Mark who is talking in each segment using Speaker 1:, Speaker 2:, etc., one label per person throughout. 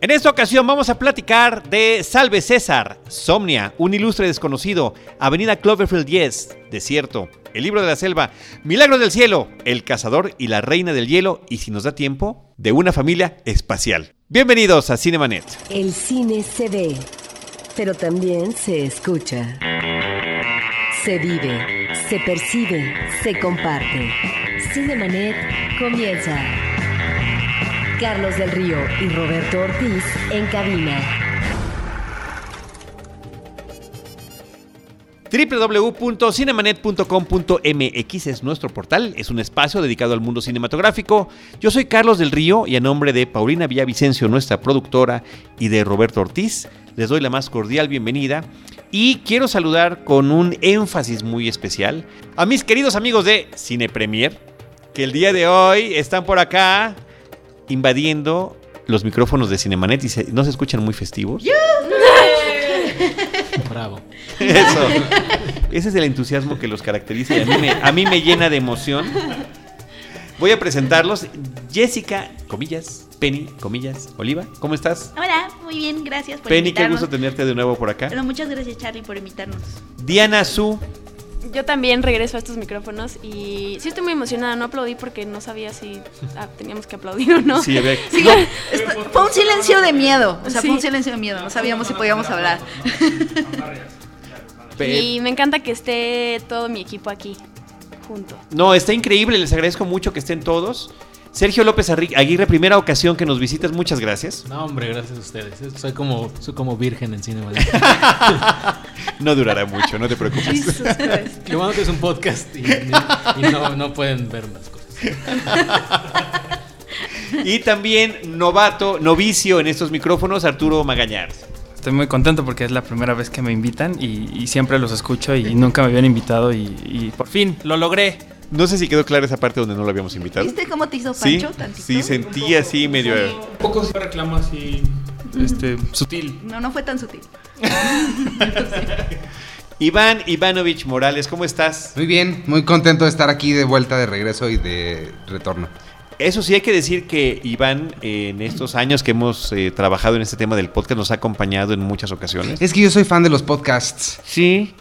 Speaker 1: En esta ocasión vamos a platicar de Salve César, Somnia, un ilustre desconocido, Avenida Cloverfield 10, Desierto, El libro de la selva, Milagros del cielo, El cazador y la reina del hielo y si nos da tiempo, de una familia espacial. Bienvenidos a Cinemanet.
Speaker 2: El cine se ve, pero también se escucha. Se vive, se percibe, se comparte. Cinemanet comienza. Carlos del Río y Roberto Ortiz en cabina.
Speaker 1: www.cinemanet.com.mx es nuestro portal, es un espacio dedicado al mundo cinematográfico. Yo soy Carlos del Río y a nombre de Paulina Villavicencio, nuestra productora, y de Roberto Ortiz, les doy la más cordial bienvenida y quiero saludar con un énfasis muy especial a mis queridos amigos de Cine Premier, que el día de hoy están por acá invadiendo los micrófonos de Cinemanet y se- no se escuchan muy festivos.
Speaker 3: Bravo.
Speaker 1: Eso. Ese es el entusiasmo que los caracteriza y a mí me, a mí me llena de emoción. Voy a presentarlos. Jessica, comillas, Penny, comillas, Oliva, ¿cómo estás?
Speaker 4: Hola, muy bien, gracias por
Speaker 1: Penny, qué gusto tenerte de nuevo por acá.
Speaker 4: Bueno, muchas gracias Charlie por invitarnos.
Speaker 1: Diana Su,
Speaker 5: Yo también regreso a estos micrófonos y sí estoy muy emocionada. No aplaudí porque no sabía si ah, teníamos que aplaudir o no.
Speaker 1: sí,
Speaker 4: esto- fue un silencio de miedo, o sea,
Speaker 5: Sí.
Speaker 4: fue un silencio de miedo, no sabíamos si podíamos hablar.
Speaker 5: Y me encanta que esté todo mi equipo aquí junto.
Speaker 1: No, está increíble, les agradezco mucho que estén todos. Sergio López Aguirre, primera ocasión que nos visitas, muchas gracias.
Speaker 3: No, hombre, gracias a ustedes. Soy como, soy como virgen en cine.
Speaker 1: No durará mucho, no te preocupes.
Speaker 3: Qué bueno que es un podcast y, y no, no pueden ver más cosas.
Speaker 1: Y también novato, novicio en estos micrófonos, Arturo Magañar.
Speaker 6: Estoy muy contento porque es la primera vez que me invitan y, y siempre los escucho y nunca me habían invitado y, y por fin lo logré.
Speaker 1: No sé si quedó clara esa parte donde no lo habíamos invitado.
Speaker 4: ¿Viste cómo te hizo
Speaker 1: Sí,
Speaker 4: Pancho tantito?
Speaker 1: sí, sentí así medio...
Speaker 6: Un poco sí reclamo así, este, sutil.
Speaker 4: No, no fue tan sutil.
Speaker 1: Iván Ivanovich Morales, ¿cómo estás?
Speaker 7: Muy bien, muy contento de estar aquí de vuelta, de regreso y de retorno.
Speaker 1: Eso sí, hay que decir que Iván, eh, en estos años que hemos eh, trabajado en este tema del podcast, nos ha acompañado en muchas ocasiones.
Speaker 7: Es que yo soy fan de los podcasts.
Speaker 1: Sí.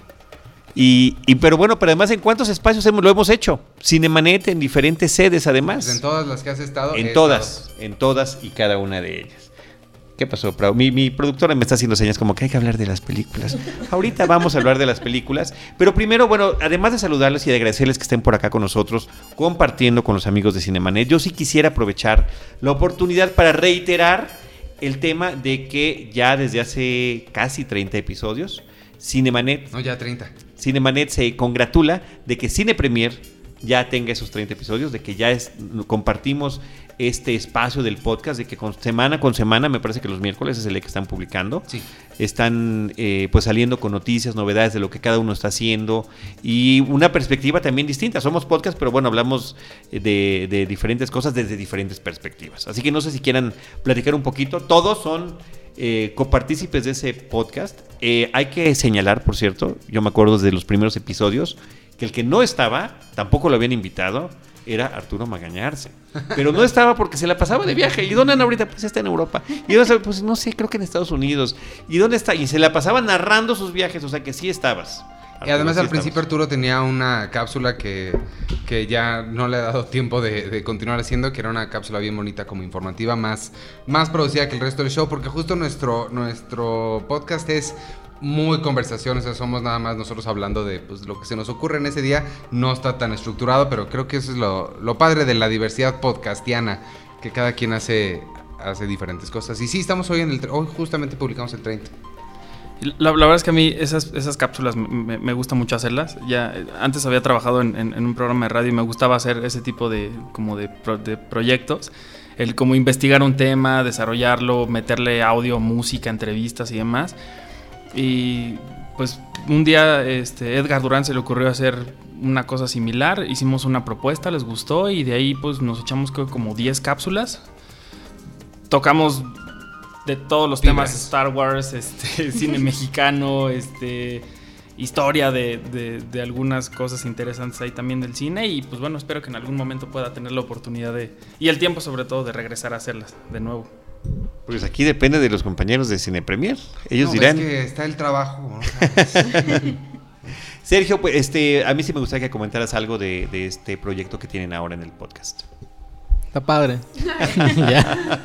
Speaker 1: Y, y- pero bueno, pero además, ¿en cuántos espacios hemos, lo hemos hecho? Cinemanet en diferentes sedes, además.
Speaker 7: Pues en todas las que has estado.
Speaker 1: En
Speaker 7: estado.
Speaker 1: todas, en todas y cada una de ellas. ¿Qué pasó, Prau? Mi, mi productora me está haciendo señas como que hay que hablar de las películas. Ahorita vamos a hablar de las películas. Pero primero, bueno, además de saludarles y de agradecerles que estén por acá con nosotros, compartiendo con los amigos de Cinemanet, yo sí quisiera aprovechar la oportunidad para reiterar el tema de que ya desde hace casi 30 episodios, Cinemanet
Speaker 7: No, ya 30.
Speaker 1: Cinemanet se congratula de que Cine Premier ya tenga esos 30 episodios, de que ya es- compartimos este espacio del podcast, de que con, semana con semana, me parece que los miércoles es el que están publicando,
Speaker 7: Sí.
Speaker 1: están eh, pues saliendo con noticias, novedades de lo que cada uno está haciendo y una perspectiva también distinta. Somos podcast, pero bueno, hablamos de, de diferentes cosas desde diferentes perspectivas. Así que no sé si quieran platicar un poquito. Todos son eh, copartícipes de ese podcast. Eh, hay que señalar, por cierto, yo me acuerdo desde los primeros episodios, que el que no estaba, tampoco lo habían invitado, era Arturo Magañarse. Pero no estaba porque se la pasaba de viaje. ¿Y dónde anda ahorita? Pues está en Europa. ¿Y dónde? Pues no sé, creo que en Estados Unidos. ¿Y dónde está? Y se la pasaba narrando sus viajes, o sea que sí estabas.
Speaker 7: Y además
Speaker 1: sí
Speaker 7: al principio. Arturo tenía una cápsula que, que ya no le ha dado tiempo de, de continuar haciendo, que era una cápsula bien bonita como informativa, más, más producida que el resto del show, porque justo nuestro, nuestro podcast es muy conversación, o sea, somos nada más nosotros hablando de pues, lo que se nos ocurre en ese día, no está tan estructurado, pero creo que eso es lo, lo padre de la diversidad podcastiana, que cada quien hace, hace diferentes cosas. Y sí, estamos hoy en el... Hoy justamente publicamos el 30.
Speaker 6: La, la verdad es que a mí esas, esas cápsulas me, me- gusta mucho hacerlas. Ya antes había trabajado en, en- en un programa de radio y me gustaba hacer ese tipo de, como de, pro- de proyectos. El como investigar un tema, desarrollarlo, meterle audio, música, entrevistas y demás. Y pues un día este, Edgar Durán se le ocurrió hacer una cosa similar. Hicimos una propuesta, les gustó y de ahí pues nos echamos creo, como 10 cápsulas. Tocamos de todos los temas Star Wars, este, cine mexicano, este, historia de, de- de algunas cosas interesantes ahí también del cine y pues bueno, espero que en algún momento pueda tener la oportunidad de, y el tiempo sobre todo, de regresar a hacerlas de nuevo.
Speaker 1: Pues aquí depende de los compañeros de Cine Premier. Ellos
Speaker 7: No,
Speaker 1: dirán.
Speaker 7: Es que está el trabajo.
Speaker 1: Sergio, pues este, a mí sí me gustaría que comentaras algo de, de este proyecto que tienen ahora en el podcast.
Speaker 3: Está padre. Ya.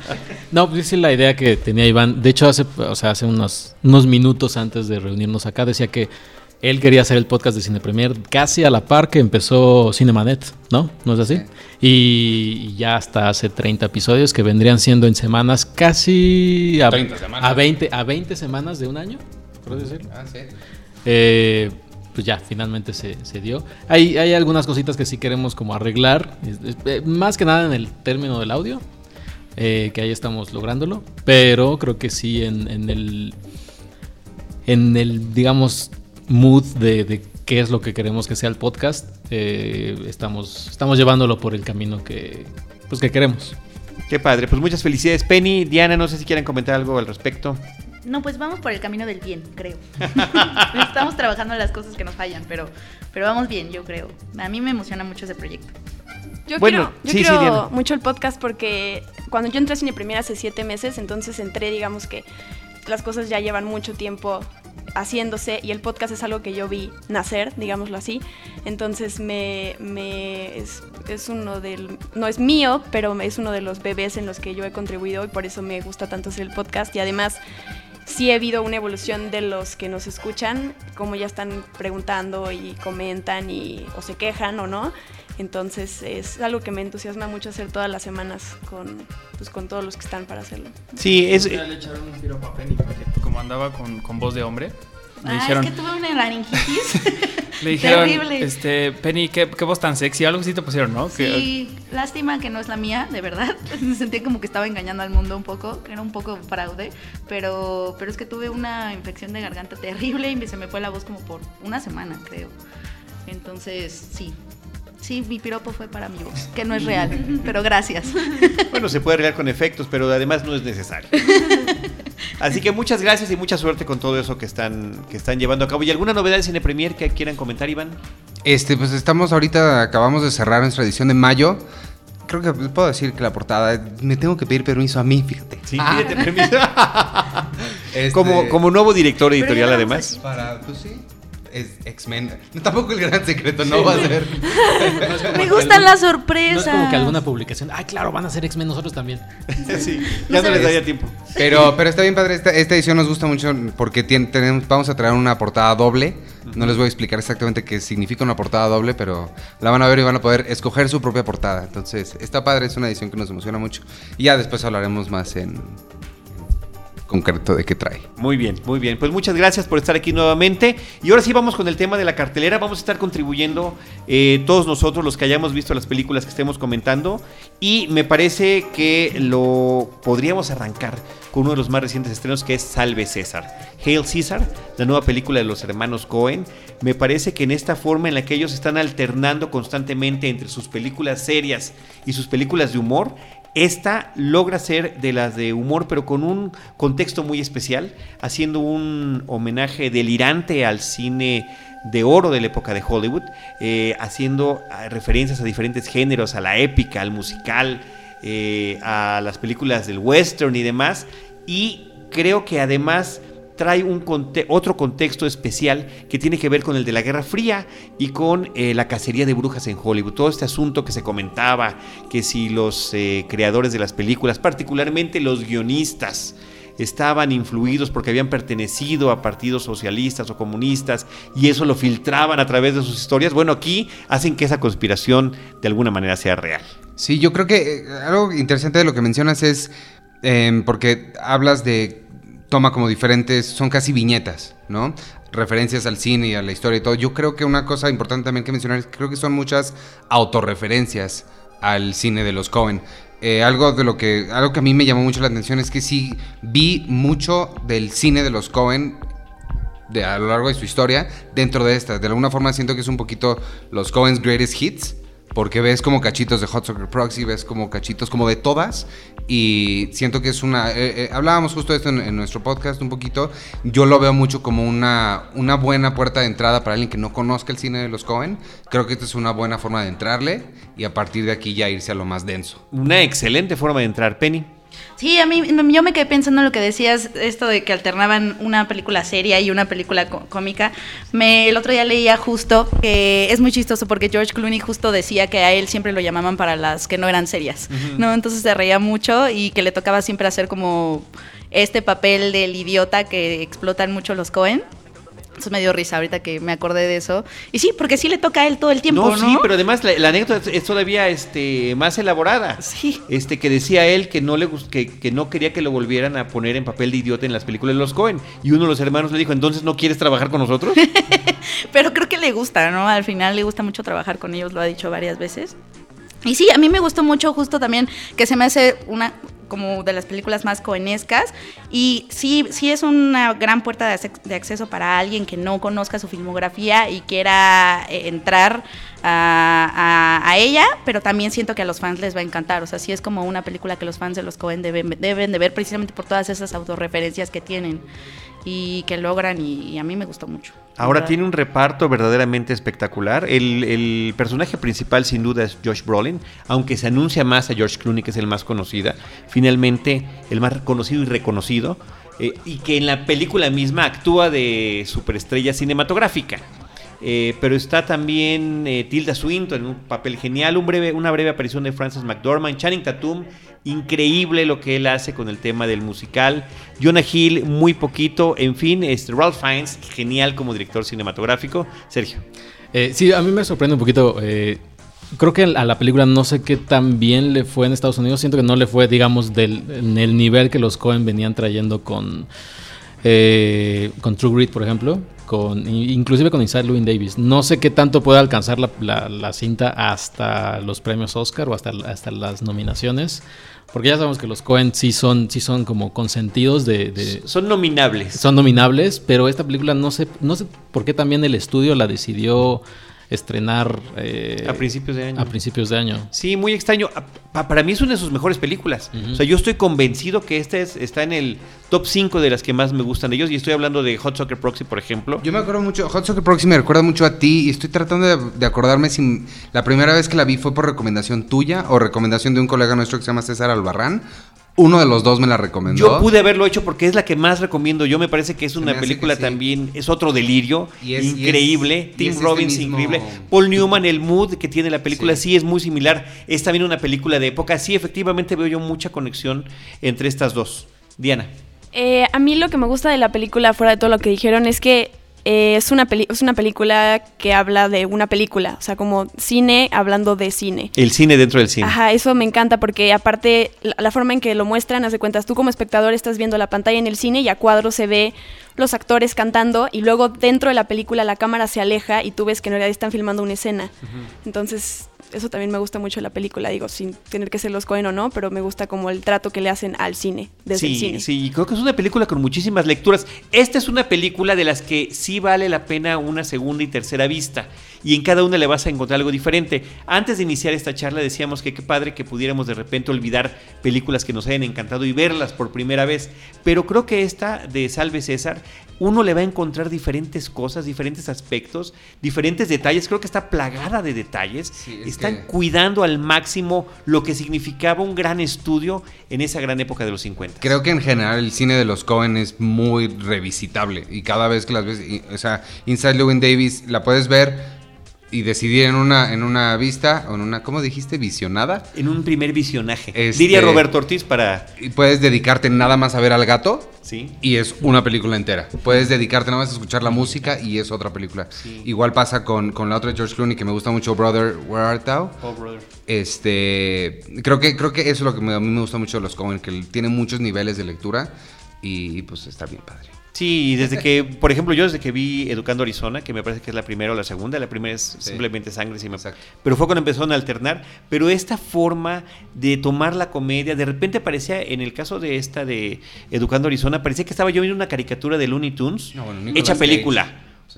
Speaker 3: No, pues sí, la idea que tenía Iván. De hecho, hace, o sea, hace unos, unos minutos antes de reunirnos acá, decía que él quería hacer el podcast de Cine Premier casi a la par que empezó Cinemanet, ¿no? ¿No es así?
Speaker 7: Sí.
Speaker 3: Y, y ya hasta hace 30 episodios que vendrían siendo en semanas casi a,
Speaker 6: 30 semanas.
Speaker 3: a 20 a 20 semanas de un año, por decirlo.
Speaker 7: Ah, sí.
Speaker 3: Eh, pues ya, finalmente se, se dio. Hay, hay algunas cositas que sí queremos como arreglar, eh, más que nada en el término del audio, eh, que ahí estamos lográndolo, pero creo que sí en, en el, en el, digamos, mood de, de qué es lo que queremos que sea el podcast, eh, estamos, estamos llevándolo por el camino que, pues, que queremos.
Speaker 1: Qué padre, pues muchas felicidades, Penny. Diana, no sé si quieren comentar algo al respecto.
Speaker 4: No, pues vamos por el camino del bien, creo. Estamos trabajando en las cosas que nos fallan, pero, pero vamos bien, yo creo. A mí me emociona mucho ese proyecto.
Speaker 5: Yo
Speaker 1: Bueno,
Speaker 5: quiero, yo
Speaker 1: sí,
Speaker 5: quiero mucho el podcast porque cuando yo entré a Cine Premier hace siete meses, entonces entré, digamos que las cosas ya llevan mucho tiempo haciéndose y el podcast es algo que yo vi nacer, digámoslo así. Entonces me, me es, es uno del, no es mío, pero es uno de los bebés en los que yo he contribuido y por eso me gusta tanto hacer el podcast y además sí ha habido una evolución de los que nos escuchan, como ya están preguntando y comentan y o se quejan o no. Entonces es algo que me entusiasma mucho hacer todas las semanas con, pues, con todos los que están para hacerlo.
Speaker 1: Sí, es,
Speaker 6: Ya le echaron un a Penny, porque como andaba con, con voz de hombre, le
Speaker 4: Ah,
Speaker 6: dijeron,
Speaker 4: es que tuve una laringitis.
Speaker 6: le dijeron
Speaker 4: Terrible.
Speaker 6: este, Penny, ¿qué, qué voz tan sexy, algo así te pusieron, ¿no?
Speaker 4: Sí, lástima que no es la mía, de verdad. Me sentía como que estaba engañando al mundo un poco, que era un poco fraude, pero, pero es que tuve una infección de garganta terrible y se me fue la voz como por una semana, creo. Entonces, sí. Sí, mi piropo fue para mi voz, que no es real, pero gracias.
Speaker 1: bueno, se puede arreglar con efectos, pero además no es necesario. Así que muchas gracias y mucha suerte con todo eso que están, que están llevando a cabo. ¿Y alguna novedad de Cine Premier que quieran comentar, Iván?
Speaker 7: Este, pues estamos ahorita, acabamos de cerrar nuestra edición de mayo. Creo que puedo decir que la portada, me tengo que pedir permiso a mí, fíjate.
Speaker 1: Sí,
Speaker 7: Ah,
Speaker 1: pídete permiso.
Speaker 7: este,
Speaker 1: como, como nuevo director editorial, además.
Speaker 7: Para, pues sí, es X-Men. No, tampoco el gran secreto, no va a ser.
Speaker 4: Me gustan las
Speaker 3: No
Speaker 4: sorpresas.
Speaker 3: es como que alguna publicación, ay, claro, van a ser X-Men nosotros también.
Speaker 1: Sí, ya no les daría tiempo.
Speaker 7: Pero, pero está bien padre, esta, esta edición nos gusta mucho porque tenemos, vamos a traer una portada doble. No les voy a explicar exactamente qué significa una portada doble, pero la van a ver y van a poder escoger su propia portada. Entonces, está padre, es una edición que nos emociona mucho. Y ya después hablaremos más en concreto de qué trae.
Speaker 1: Muy bien, muy bien. Pues muchas gracias por estar aquí nuevamente. Y ahora sí vamos con el tema de la cartelera. Vamos a estar contribuyendo eh, todos nosotros, los que hayamos visto las películas que estemos comentando. Y me parece que lo podríamos arrancar con uno de los más recientes estrenos que es Salve César. Hail Caesar, la nueva película de los hermanos Cohen. Me parece que en esta forma en la que ellos están alternando constantemente entre sus películas serias y sus películas de humor, esta logra ser de las de humor, pero con un contexto muy especial, haciendo un homenaje delirante al cine de oro de la época de Hollywood, eh, haciendo ah, referencias a diferentes géneros, a la épica, al musical, eh, a las películas del western y demás. Y creo que además trae un otro contexto especial que tiene que ver con el de la Guerra Fría y con eh, la cacería de brujas en Hollywood. Todo este asunto que se comentaba, que si los eh, creadores de las películas, particularmente los guionistas, estaban influidos porque habían pertenecido a partidos socialistas o comunistas y eso lo filtraban a través de sus historias. Bueno, aquí hacen que esa conspiración de alguna manera sea real.
Speaker 7: Sí, yo creo que eh, algo interesante de lo que mencionas es em, porque hablas de toma como diferentes, son casi viñetas, ¿no? Referencias al cine y a la historia y todo. Yo creo que una cosa importante también que mencionar es que creo que son muchas autorreferencias al cine de los Cohen. Eh, algo de lo que algo que a mí me llamó mucho la atención es que sí vi mucho del cine de los Cohen de, a lo largo de su historia dentro de esta. De alguna forma siento que es un poquito los Cohen's Greatest Hits. Porque ves como cachitos de Hot Soccer Proxy, ves como cachitos como de todas. Y siento que es una... eh, eh, hablábamos justo de esto en, en nuestro podcast un poquito. Yo lo veo mucho como una, una buena puerta de entrada para alguien que no conozca el cine de los Cohen. Creo que esta es una buena forma de entrarle y a partir de aquí ya irse a lo más denso.
Speaker 1: Una excelente forma de entrar, Penny.
Speaker 4: Sí, a mí yo me quedé pensando en lo que decías, esto de que alternaban una película seria y una película có- cómica. Me, el otro día leía justo que es muy chistoso porque George Clooney justo decía que a él siempre lo llamaban para las que no eran serias, ¿no? Entonces se reía mucho y que le tocaba siempre hacer como este papel del idiota que explotan mucho los Cohen. Eso me dio risa ahorita que me acordé de eso. Y sí, porque sí le toca a él todo el tiempo, ¿no?
Speaker 1: sí, pero además la, la anécdota es, todavía este, más elaborada.
Speaker 4: Sí.
Speaker 1: Este, que decía él que no le que, que no quería que lo volvieran a poner en papel de idiota en las películas de los Cohen. Y uno de los hermanos le dijo, entonces no quieres trabajar con nosotros.
Speaker 4: Pero creo que le gusta, ¿no? Al final le gusta mucho trabajar con ellos, lo ha dicho varias veces. Y sí, a mí me gustó mucho justo también que se me hace una como de las películas más coenescas y sí, sí es una gran puerta de, de acceso para alguien que no conozca su filmografía y quiera eh, entrar a ella, pero también siento que a los fans les va a encantar, o sea, sí es como una película que los fans de los Cohen deben, deben de ver precisamente por todas esas autorreferencias que tienen y que logran y, y a mí me gustó mucho.
Speaker 1: Ahora
Speaker 4: ¿verdad?
Speaker 1: tiene un reparto verdaderamente espectacular. El, el personaje principal sin duda es Josh Brolin, aunque se anuncia más a George Clooney, que es el más conocida. Finalmente, el más conocido y reconocido. eh, y que en la película misma actúa de superestrella cinematográfica. Eh, pero está también eh, Tilda Swinton en un papel genial, una breve aparición de Frances McDormand, Channing Tatum, increíble lo que él hace con el tema del musical, Jonah Hill muy poquito, en fin, este, Ralph Fiennes, genial como director cinematográfico, Sergio.
Speaker 3: Eh, sí, a mí me sorprende un poquito. creo que a la película no sé qué tan bien le fue en Estados Unidos. Siento que no le fue, digamos, del, en el nivel que los Cohen venían trayendo con, eh, con True Grit, por ejemplo. Con, inclusive con Inside Llewyn Davis. No sé qué tanto puede alcanzar la, la- la cinta hasta los premios Oscar o hasta, hasta las nominaciones. Porque ya sabemos que los Cohen sí son, sí son como consentidos de- de,
Speaker 1: Son nominables.
Speaker 3: son nominables, pero esta película no sé, no sé por qué también el estudio la decidió estrenar eh,
Speaker 1: A principios de año.
Speaker 3: a principios de año.
Speaker 1: Sí, muy extraño. A- pa- Para mí es una de sus mejores películas. O sea, yo estoy convencido que esta es, está en el top 5 de las que más me gustan de ellos. Y estoy hablando de Hot Soccer Proxy, por ejemplo.
Speaker 7: Yo me acuerdo mucho, Hot Soccer Proxy me recuerda mucho a ti y estoy tratando de, de acordarme si la primera vez que la vi fue por recomendación tuya o recomendación de un colega nuestro que se llama César Albarrán. Uno de los dos me la recomendó.
Speaker 1: Yo pude haberlo hecho porque es la que más recomiendo. Yo me parece que es una película
Speaker 7: sí.
Speaker 1: también, es otro delirio,
Speaker 7: Y es- y es-
Speaker 1: increíble.
Speaker 7: y
Speaker 1: Tim
Speaker 7: es este
Speaker 1: Robbins,
Speaker 7: mismo-
Speaker 1: increíble. Paul Newman, el mood que tiene la película,
Speaker 7: Sí.
Speaker 1: sí. es muy similar. Es también una película de época. Sí, efectivamente veo yo mucha conexión entre estas dos. Diana.
Speaker 5: Eh, a mí lo que me gusta de la película, fuera de todo lo que dijeron, es que eh, es, una peli- es una película que habla de una película, o sea, como cine hablando de cine.
Speaker 1: El cine dentro del cine.
Speaker 5: Ajá, eso me encanta porque aparte la, la forma en que lo muestran, haz de cuentas, tú como espectador estás viendo la pantalla en el cine y a cuadro se ve los actores cantando y luego dentro de la película la cámara se aleja y tú ves que en realidad están filmando una escena. Entonces, eso también me gusta mucho de la película, digo, sin tener que ser los Cohen o no, pero me gusta como el trato que le hacen al cine, desde
Speaker 1: sí,
Speaker 5: el cine.
Speaker 1: sí, creo que es una película con muchísimas lecturas. Esta es una película de las que sí vale la pena una segunda y tercera vista. Y en cada una le vas a encontrar algo diferente. Antes de iniciar esta charla decíamos que qué padre que pudiéramos de repente olvidar películas que nos hayan encantado y verlas por primera vez. Pero creo que esta de Salve César, uno le va a encontrar diferentes cosas, diferentes aspectos, diferentes detalles. Creo que está plagada de detalles.
Speaker 7: Sí, es
Speaker 1: Están
Speaker 7: que-
Speaker 1: cuidando al máximo lo que significaba un gran estudio en esa gran época de los 50.
Speaker 7: Creo que en general el cine de los Cohen es muy revisitable y cada vez que las ves, y- o sea, Inside Llewyn Davis la puedes ver y decidir en una en una vista o en una ¿cómo dijiste? visionada
Speaker 1: En un primer visionaje.
Speaker 7: Este-
Speaker 1: Diría Roberto Ortiz para.
Speaker 7: y puedes dedicarte nada más a ver al gato
Speaker 1: Sí.
Speaker 7: y es una película entera. Puedes dedicarte nada más a escuchar la música y es otra película.
Speaker 1: Sí.
Speaker 7: Igual pasa con, con la otra de George Clooney que me gusta mucho, Brother, Where Art Thou? Este, creo que creo que eso es lo que me- a mí me gusta mucho de los Cohen, que tiene muchos niveles de lectura y pues está bien padre.
Speaker 1: Sí, y desde que, por ejemplo, yo desde que vi Educando Arizona, que me parece que es la primera o la segunda, la primera es simplemente sangre, sí
Speaker 7: Exacto.
Speaker 1: pero fue cuando empezaron a alternar. Pero esta forma de tomar la comedia, de repente parecía, en el caso de esta de Educando Arizona, parecía que estaba yo viendo una caricatura de Looney Tunes
Speaker 7: No, bueno, Nicolas
Speaker 1: hecha
Speaker 7: Cage.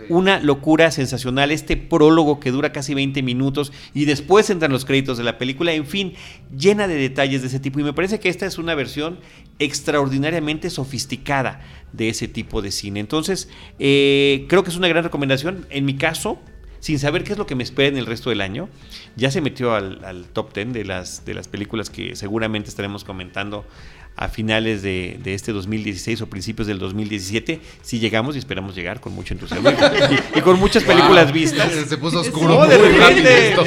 Speaker 1: Una locura sensacional, este prólogo que dura casi 20 minutos y después entran los créditos de la película, en fin, llena de detalles de ese tipo. Y me parece que esta es una versión extraordinariamente sofisticada de ese tipo de cine. Entonces, eh, creo que es una gran recomendación. En mi caso, sin saber qué es lo que me espera en el resto del año, ya se metió al, al top 10 de las, de las películas que seguramente estaremos comentando a finales de, de este 2016 o principios del 2017. Sí llegamos y esperamos llegar con mucho entusiasmo y, y con muchas películas vistas.
Speaker 7: Se puso oscuro.
Speaker 1: No, de repente,
Speaker 7: esto.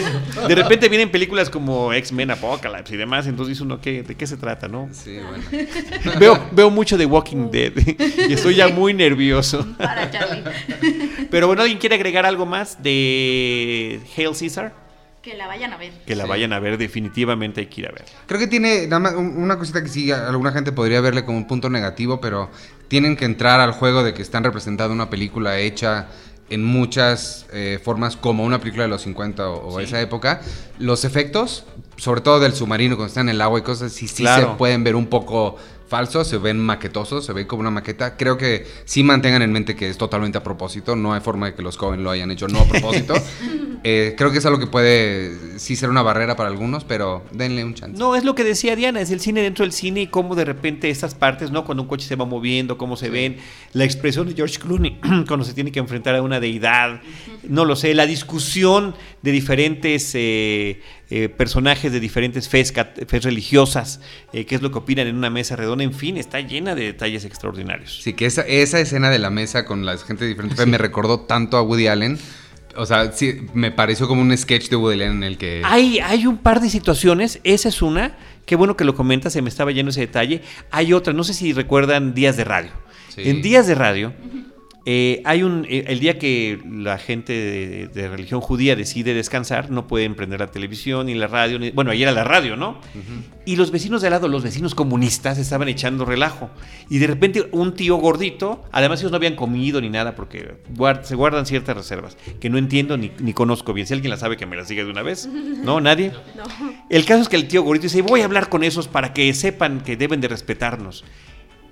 Speaker 1: de repente vienen películas como X-Men Apocalypse y demás, entonces dice uno, ¿qué, ¿de qué se trata, no?
Speaker 7: Sí, bueno.
Speaker 1: Veo, veo mucho de Walking Dead y estoy ya muy nervioso.
Speaker 4: Para Charlie.
Speaker 1: Pero bueno, ¿alguien quiere agregar algo más de Hail Caesar?
Speaker 4: Que la vayan a ver.
Speaker 1: Que la
Speaker 7: Sí.
Speaker 1: vayan a ver, definitivamente hay que ir a ver.
Speaker 7: Creo que tiene nada más un- una cosita que sí, alguna gente podría verle como un punto negativo, pero tienen que entrar al juego de que están representando una película hecha en muchas eh, formas como una película de los 50 o, o
Speaker 1: Sí.
Speaker 7: esa época. Los efectos, sobre todo del submarino cuando está en el agua y cosas sí
Speaker 1: Claro.
Speaker 7: se pueden ver un poco falsos, se ven maquetosos, se ve como una maqueta. Creo que sí mantengan en mente que es totalmente a propósito, no hay forma de que los Cohen lo hayan hecho no a propósito. Eh, creo que es algo que puede sí ser una barrera para algunos, pero denle un chance.
Speaker 1: No, es lo que decía Diana, es el cine dentro del cine y cómo de repente estas partes, ¿no? Cuando un coche se va moviendo, cómo se ven, la expresión de George Clooney cuando se tiene que enfrentar a una deidad, no lo sé, la discusión de diferentes eh, eh, personajes de diferentes fes, fes religiosas, eh, qué es lo que opinan en una mesa redonda, en fin, está llena de detalles extraordinarios.
Speaker 7: Sí, que esa, esa escena de la mesa con la gente fe me recordó tanto a Woody Allen. O sea, sí, me pareció como un sketch de Woody Allen en el que...
Speaker 1: Hay, hay un par de situaciones, esa es una, qué bueno que lo comentas, se me estaba yendo ese detalle. Hay otra, no sé si recuerdan Días de Radio.
Speaker 7: Sí.
Speaker 1: En Días de Radio, eh, hay un, eh, el día que la gente de, de religión judía decide descansar, no pueden prender la televisión ni la radio, ni- bueno, ahí era la radio, ¿no? Y los vecinos de al lado, los vecinos comunistas, estaban echando relajo. Y de repente un tío gordito, además ellos no habían comido ni nada porque guard- se guardan ciertas reservas, que no entiendo ni, ni conozco bien. Si alguien la sabe, que me la siga de una vez. ¿No? ¿Nadie? El caso es que el tío gordito dice, voy a hablar con esos para que sepan que deben de respetarnos.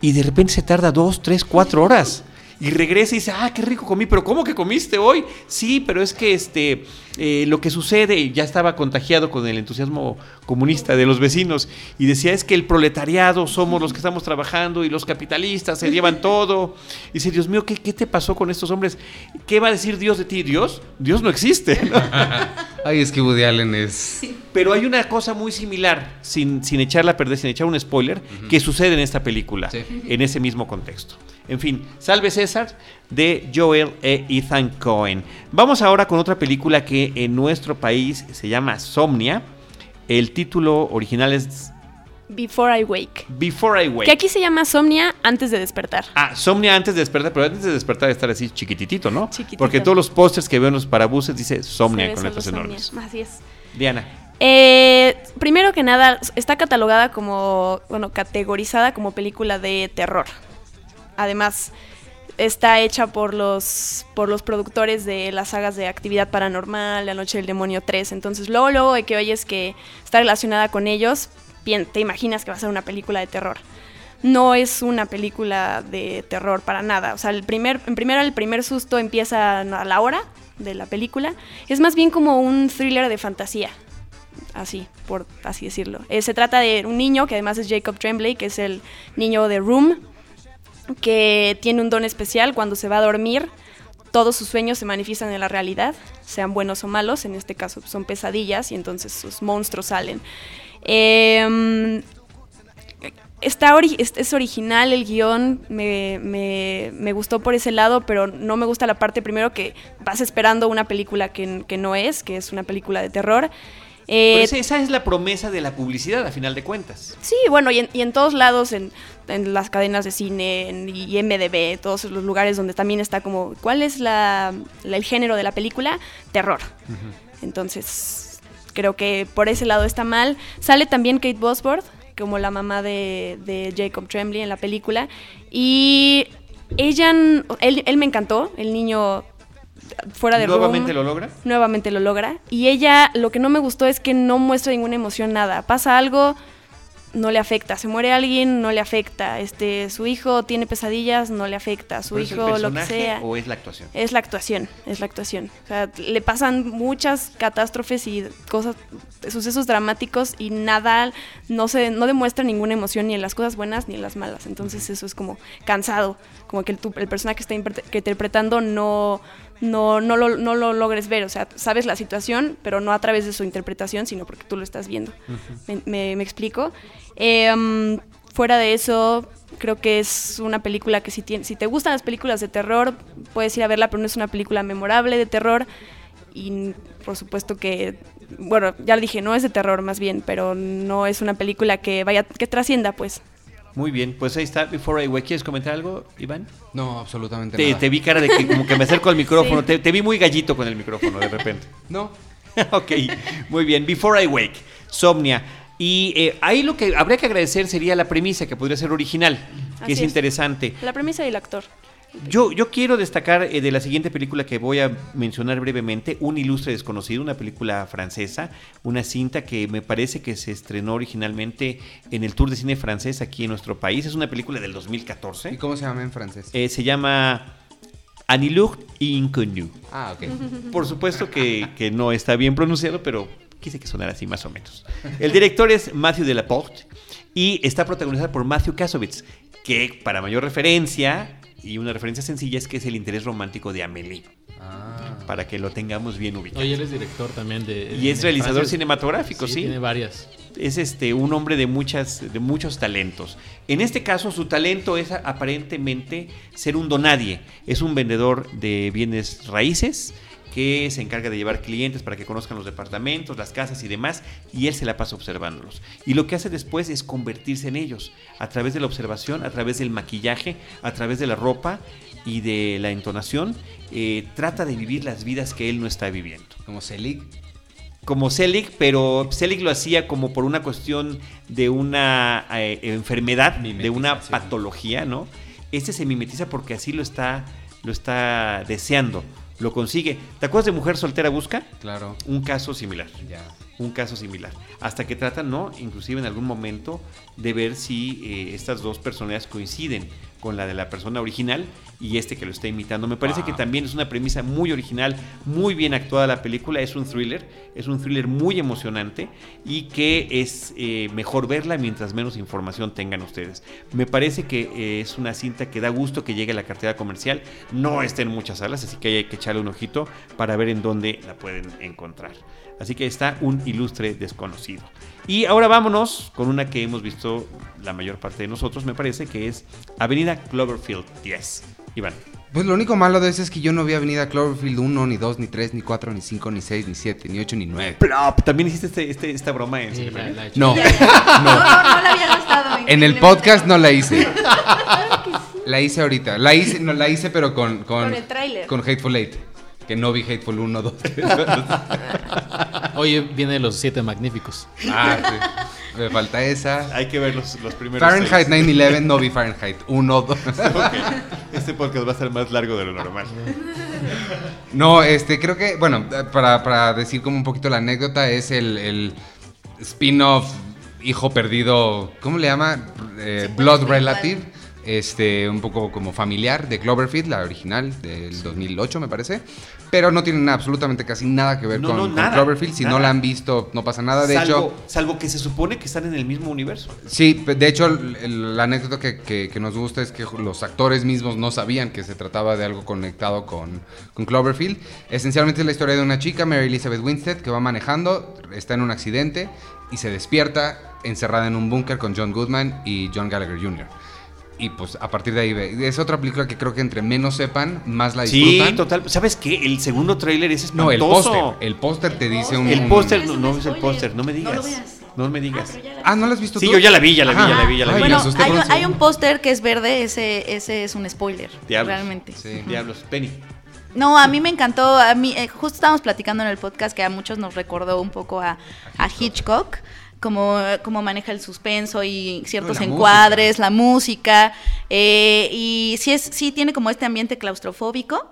Speaker 1: Y de repente se tarda dos, tres, cuatro horas. Y regresa y dice, ah, qué rico comí, pero ¿cómo que comiste hoy? Sí, pero es que este, eh, lo que sucede, y ya estaba contagiado con el entusiasmo comunista de los vecinos, y decía, es que el proletariado somos los que estamos trabajando y los capitalistas se llevan todo. Y dice, Dios mío, ¿qué, qué te pasó con estos hombres? ¿Qué va a decir Dios de ti? Dios, Dios no existe. ¿no?
Speaker 7: Ay, es que Woody Allen es...
Speaker 1: Pero hay una cosa muy similar, sin, sin echarla a perder, sin echar un spoiler, que sucede en esta película,
Speaker 7: Sí.
Speaker 1: en ese mismo contexto. En fin, Salve César de Joel e Ethan Cohen. Vamos ahora con otra película que en nuestro país se llama Somnia. El título original es
Speaker 5: Before I Wake.
Speaker 1: Before I Wake.
Speaker 5: Que aquí se llama Somnia antes de despertar.
Speaker 1: Ah, Somnia antes de despertar, pero antes de despertar estar así chiquititito, ¿no?
Speaker 5: Chiquitito.
Speaker 1: Porque todos los pósters que veo en los parabuses dice Somnia con letras enormes.
Speaker 5: Así es.
Speaker 1: Diana.
Speaker 5: Eh, primero que nada, está catalogada como, bueno, categorizada como película de terror. Además, está hecha por los, por los productores de las sagas de Actividad Paranormal, La Noche del Demonio 3. Entonces, luego, luego de que oyes que está relacionada con ellos, bien, te imaginas que va a ser una película de terror. No es una película de terror para nada. O sea, el primer, en primero el primer susto empieza a la hora de la película. Es más bien como un thriller de fantasía así, por así decirlo. Eh, se trata de un niño que además es Jacob Tremblay, que es el niño de Room, que tiene un don especial cuando se va a dormir. Todos sus sueños se manifiestan en la realidad, sean buenos o malos, en este caso son pesadillas y entonces sus monstruos salen. Em, está es original el guion, me, me- me gustó por ese lado, pero no me gusta la parte primero que vas esperando una película que, que no es, que es una película de terror. Eh,
Speaker 1: esa- esa es la promesa de la publicidad, a final de cuentas.
Speaker 5: Sí, bueno, y en, y en todos lados, en, en las cadenas de cine, en y MDB, todos los lugares donde también está como, ¿cuál es la, la- el género de la película? Terror. Entonces, creo que por ese lado está mal. Sale también Kate Bosworth, como la mamá de, de Jacob Tremblay en la película. Y ella, él, él me encantó, el niño fuera de
Speaker 1: ¿Nuevamente
Speaker 5: Room
Speaker 1: lo logra?
Speaker 5: nuevamente lo logra. Y ella, lo que no me gustó es que no muestra ninguna emoción, nada. Pasa algo, no le afecta. Se muere alguien, no le afecta. Este, su hijo tiene pesadillas, no le afecta. Su
Speaker 1: ¿Pero es el
Speaker 5: hijo, lo que sea.
Speaker 1: ¿O es la actuación?
Speaker 5: Es la actuación, es la actuación. O sea, le pasan muchas catástrofes y cosas, sucesos dramáticos y nada, no se, no demuestra ninguna emoción ni en las cosas buenas ni en las malas. Entonces eso es como cansado, como que el, tu- el personaje que está interpretando no, no, no, lo, no lo logres ver. O sea, sabes la situación, pero no a través de su interpretación, sino porque tú lo estás viendo. me, me- me explico. Em, fuera de eso, creo que es una película que si, tiene, si te gustan las películas de terror, puedes ir a verla, pero no es una película memorable de terror. Y por supuesto que, bueno, ya lo dije, no es de terror más bien, pero no es una película que vaya, que trascienda, pues.
Speaker 1: Muy bien, pues ahí está, Before I Wake. ¿Quieres comentar algo, Iván?
Speaker 7: No, absolutamente
Speaker 1: Te,
Speaker 7: nada.
Speaker 1: te vi cara de que como que me acerco al micrófono, te, te vi muy gallito con el micrófono de repente.
Speaker 7: No.
Speaker 1: ok, muy bien. Before I Wake, Somnia. Y eh, ahí lo que habría que agradecer sería la premisa, que podría ser original, que
Speaker 5: Así
Speaker 1: es,
Speaker 5: es.
Speaker 1: interesante.
Speaker 5: La premisa y el actor.
Speaker 1: Yo, yo quiero destacar eh, de la siguiente película que voy a mencionar brevemente, Un ilustre desconocido, una película francesa, una cinta que me parece que se estrenó originalmente en el Tour de Cine francés aquí en nuestro país. Es una película del 2014.
Speaker 7: ¿Y cómo se llama en francés?
Speaker 1: Eh, se llama Anilur Inconnu.
Speaker 7: Ah, ok.
Speaker 1: Por supuesto que, que no está bien pronunciado, pero quise que sonara así más o menos. El director es Matthew Delaporte y está protagonizada por Matthew Kasovitz, que para mayor referencia, y una referencia sencilla, es que es el interés romántico de Amélie,
Speaker 7: Ah.
Speaker 1: para que lo tengamos bien ubicado.
Speaker 3: Oye, él es director también de.
Speaker 1: Y es realizador cinematográfico, sí.
Speaker 3: Tiene varias.
Speaker 1: es este un hombre de muchas de muchos talentos. En este caso su talento es aparentemente ser un donadie, es un vendedor de bienes raíces que se encarga de llevar clientes para que conozcan los departamentos, las casas y demás, y él se la pasa observándolos. Y lo que hace después es convertirse en ellos, a través de la observación, a través del maquillaje, a través de la ropa y de la entonación, eh, trata de vivir las vidas que él no está viviendo
Speaker 7: Como Selig.
Speaker 1: como Selig, pero Selig lo hacía como por una cuestión de una eh, enfermedad, de una patología, ¿no? Este se mimetiza porque así lo está, lo está deseando, lo consigue. ¿Te acuerdas de Mujer Soltera Busca?
Speaker 7: Claro.
Speaker 1: Un caso similar.
Speaker 7: Ya.
Speaker 1: Un caso similar. Hasta que tratan, ¿no? Inclusive en algún momento de ver si eh, estas dos personalidades coinciden con la de la persona original y este que lo está imitando. Me parece
Speaker 7: Wow.
Speaker 1: que también es una premisa muy original, muy bien actuada la película. Es un thriller, es un thriller muy emocionante y que es eh, mejor verla mientras menos información tengan ustedes. Me parece que eh, es una cinta que da gusto que llegue a la cartera comercial. No está en muchas salas, así que hay que echarle un ojito para ver en dónde la pueden encontrar. Así que está un ilustre desconocido. Y ahora vámonos con una que hemos visto la mayor parte de nosotros, me parece, que es Avenida Cloverfield 10. Iván.
Speaker 7: Pues lo único malo de eso es que yo no vi Avenida Cloverfield 1, ni 2, ni 3, ni 4, ni 5, ni 6, ni 7, ni 8, ni 9.
Speaker 1: Plop. También hiciste este- este- esta broma en
Speaker 3: Sí, la- la.
Speaker 7: No,
Speaker 4: No, no, no la había gastado.
Speaker 7: en el podcast no la hice. La hice ahorita. La hice, no, la hice pero con... Con,
Speaker 5: Con el tráiler.
Speaker 7: Con Hateful Eight. Que no vi Hateful 1, 2, 3.
Speaker 3: Oye, viene los siete magníficos.
Speaker 7: Ah, sí. Me falta esa.
Speaker 1: Hay que ver los, los primeros.
Speaker 7: Fahrenheit
Speaker 1: seis.
Speaker 7: 9-11, no vi Fahrenheit 1, 2.
Speaker 1: Ok. Este podcast va a ser más largo de lo normal.
Speaker 7: No, este, creo que, bueno, para, para decir como un poquito la anécdota, es el, el spin-off hijo perdido, ¿cómo le llama? Eh,
Speaker 4: Sí,
Speaker 7: Blood
Speaker 4: igual.
Speaker 7: Relative, este, un poco como familiar de Cloverfield, la original del 2008 me parece, pero no tienen absolutamente casi nada que ver
Speaker 1: No,
Speaker 7: con,
Speaker 1: no,
Speaker 7: con
Speaker 1: nada,
Speaker 7: Cloverfield, si no la han visto no pasa nada, de
Speaker 1: salvo,
Speaker 7: hecho...
Speaker 1: salvo que se supone que están en el mismo universo.
Speaker 7: Sí, de hecho, la anécdota que, que- que nos gusta es que los actores mismos no sabían que se trataba de algo conectado con, con Cloverfield. Esencialmente es la historia de una chica, Mary Elizabeth Winstead, que va manejando, está en un accidente y se despierta encerrada en un búnker con John Goodman y John Gallagher Jr. Y pues a partir de ahí es otra película que creo que entre menos sepan, más la
Speaker 1: Sí,
Speaker 7: disfrutan.
Speaker 1: total. ¿Sabes qué? El segundo tráiler es
Speaker 7: No,
Speaker 1: espantoso.
Speaker 7: el póster. El póster te dice un...
Speaker 1: El póster, no, no es el póster, no me
Speaker 4: No
Speaker 1: digas.
Speaker 4: lo veas.
Speaker 1: No me digas.
Speaker 4: la vi.
Speaker 7: Ah, ¿no lo has visto
Speaker 1: Sí,
Speaker 7: tú?
Speaker 1: yo ya la vi, ya la vi, ya la vi, ya la vi.
Speaker 4: Bueno, hay, un- hay póster que es verde, ese, ese es un spoiler.
Speaker 1: Diablos.
Speaker 4: Realmente.
Speaker 7: Sí.
Speaker 1: Diablos, Penny.
Speaker 4: No, a mí me encantó, a mí, eh, justo estábamos platicando en el podcast que a muchos nos recordó un poco a, a Hitchcock, como, como maneja el suspenso y ciertos
Speaker 7: la
Speaker 4: encuadres, la música, eh, y sí, es, sí tiene como este ambiente claustrofóbico.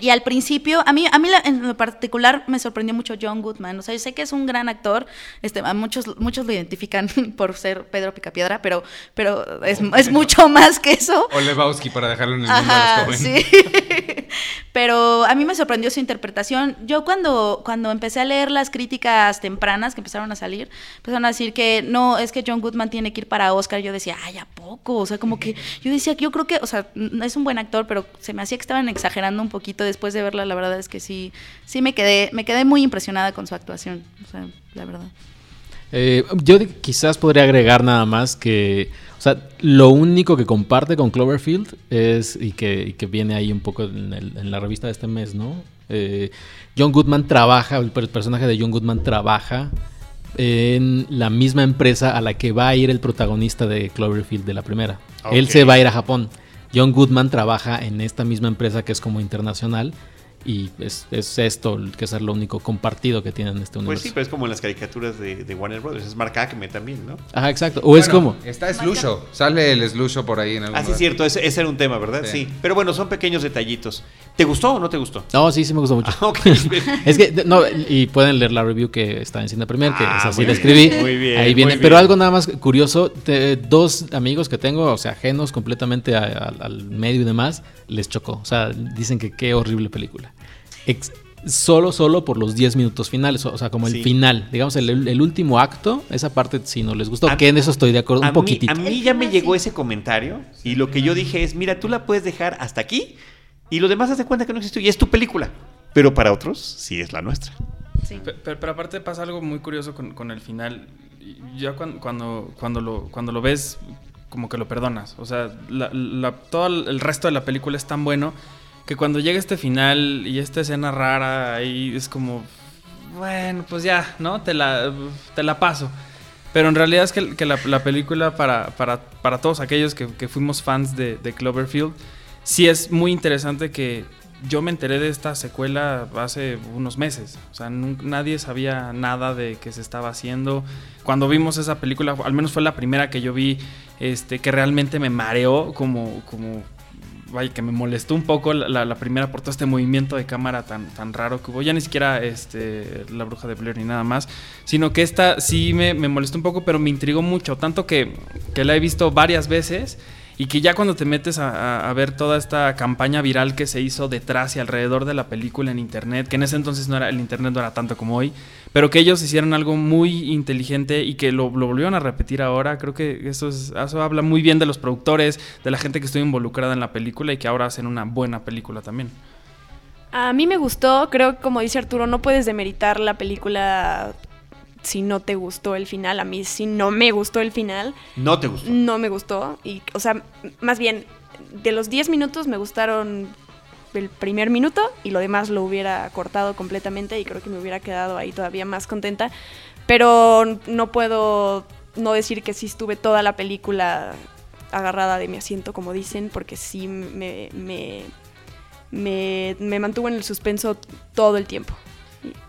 Speaker 4: Y al principio, a mí, a mí en lo particular me sorprendió mucho John Goodman. O sea, yo sé que es un gran actor, este, a muchos, muchos lo identifican por ser Pedro Picapiedra, pero, pero es, es mucho más que eso.
Speaker 7: O Lebowski para dejarlo en el mundo
Speaker 4: Ajá,
Speaker 7: de los jóvenes.
Speaker 4: sí. Pero a mí me sorprendió su interpretación. Yo cuando, cuando empecé a leer las críticas tempranas que empezaron a salir, empezaron a decir que no, es que John Goodman tiene que ir para Oscar. Yo decía, ay, ¿a poco? O sea, como que yo decía que yo creo que, o sea, es un buen actor, pero se me hacía que estaban exagerando un poquito después de verla. La verdad es que sí, sí me quedé, me quedé muy impresionada con su actuación. O sea, la verdad.
Speaker 3: Eh, yo quizás podría agregar nada más que, o sea, lo único que comparte con Cloverfield es, y que, y que viene ahí un poco en, el- en la revista de este mes, ¿no? Eh, John Goodman trabaja, el per- personaje de John Goodman trabaja en la misma empresa a la que va a ir el protagonista de Cloverfield de la primera. Él se va a ir a Japón. John Goodman trabaja en esta misma empresa que es como internacional y es, es esto que es lo único compartido que tienen en este
Speaker 1: Pues
Speaker 3: universo.
Speaker 1: sí, pero es como en las caricaturas de, de Warner Brothers. Es Mark Acme también, ¿no?
Speaker 3: Ajá, exacto. O es como...
Speaker 7: Está Slusho. Sale el Slusho por ahí en algún
Speaker 1: Ah, sí,
Speaker 7: lugar.
Speaker 1: cierto. Ese, ese era un tema, ¿verdad?
Speaker 7: Sí.
Speaker 1: Sí. Pero bueno, son pequeños detallitos. ¿Te gustó o no te gustó?
Speaker 3: No, sí, sí me gustó mucho.
Speaker 1: Ah, ok.
Speaker 3: Es que, no, y pueden leer la review que está en Cine Premier, que
Speaker 1: Ah,
Speaker 3: es así la escribí.
Speaker 1: muy bien,
Speaker 3: Ahí viene. Pero algo nada más curioso, te- dos amigos que tengo, o sea, ajenos completamente a- a- al medio y demás, les chocó. O sea, dicen que qué horrible película. Ex- solo, solo por los 10 minutos finales, o sea, como el
Speaker 1: Sí.
Speaker 3: final, digamos, el, el último acto, esa parte sí no les gustó,
Speaker 1: A-
Speaker 3: que en eso estoy de acuerdo, un
Speaker 1: mí,
Speaker 3: poquitito.
Speaker 1: a mí ya me llegó ese comentario y lo que yo dije es, mira, tú la puedes dejar hasta aquí y lo demás haz de cuenta que no existió y es tu película. Pero para otros sí es la nuestra.
Speaker 4: Sí.
Speaker 6: Pe- Pero, pero aparte pasa algo muy curioso con, con el final. Ya cuando, cuando, cuando, lo, cuando lo ves, como que lo perdonas. O sea, la- la- todo el resto de la película es tan bueno que cuando llega este final y esta escena rara, ahí es como, bueno, pues ya, ¿no? Te la, te la paso. Pero en realidad es que, que la, la película para, para, para todos aquellos que, que fuimos fans de, de Cloverfield, sí es muy interesante que yo me enteré de esta secuela hace unos meses. O sea, nadie sabía nada de que se estaba haciendo. Cuando vimos esa película, al menos fue la primera que yo vi, este, que realmente me mareó, como, como vaya, que me molestó un poco la, primera por todo este movimiento de cámara tan, tan raro que hubo. Ya ni siquiera este, la bruja de Blair ni nada más, sino que esta sí me, me molestó un poco, pero me intrigó mucho, tanto que, que la he visto varias veces. Y que ya cuando te metes a, ver toda esta campaña viral que se hizo detrás y alrededor de la película en internet, que en ese entonces no era, el internet no era tanto como hoy, pero que ellos hicieron algo muy inteligente y que lo, lo volvieron a repetir ahora, creo que eso, es- eso habla muy bien de los productores, de la gente que estuvo involucrada en la película y que ahora hacen una buena película también.
Speaker 5: A mí me gustó, creo que como dice Arturo, no puedes demeritar la película si no te gustó el final. A mí si no me gustó el final,
Speaker 1: No te gustó.
Speaker 5: no me gustó. Y, o sea, más bien, de los 10 minutos me gustaron el primer minuto y lo demás lo hubiera cortado completamente y creo que me hubiera quedado ahí todavía más contenta. Pero no puedo no decir que sí estuve toda la película agarrada de mi asiento, como dicen, porque sí me, me, me, me mantuvo en el suspenso todo el tiempo.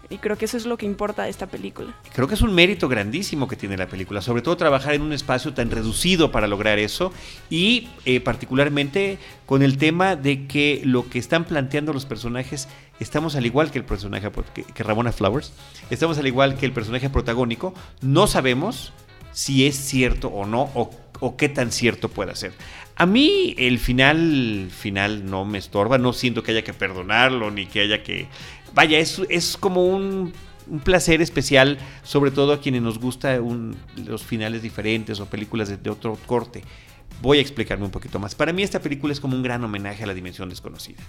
Speaker 5: Y, creo que eso es lo que importa de esta película.
Speaker 1: Creo que es un mérito grandísimo que tiene la película, sobre todo trabajar en un espacio tan reducido para lograr eso y eh, particularmente con el tema de que lo que están planteando los personajes, estamos al igual que el personaje que, que Ramona Flowers, estamos al igual que el personaje protagónico, no sabemos si es cierto o no o, o qué tan cierto pueda ser. A mí el final final no me estorba, no siento que haya que perdonarlo ni que haya que vaya, es, es como un, un placer especial, sobre todo a quienes nos gusta un- los finales diferentes o películas de, de otro corte. Voy a explicarme un poquito más. Para mí esta película es como un gran homenaje a la dimensión desconocida.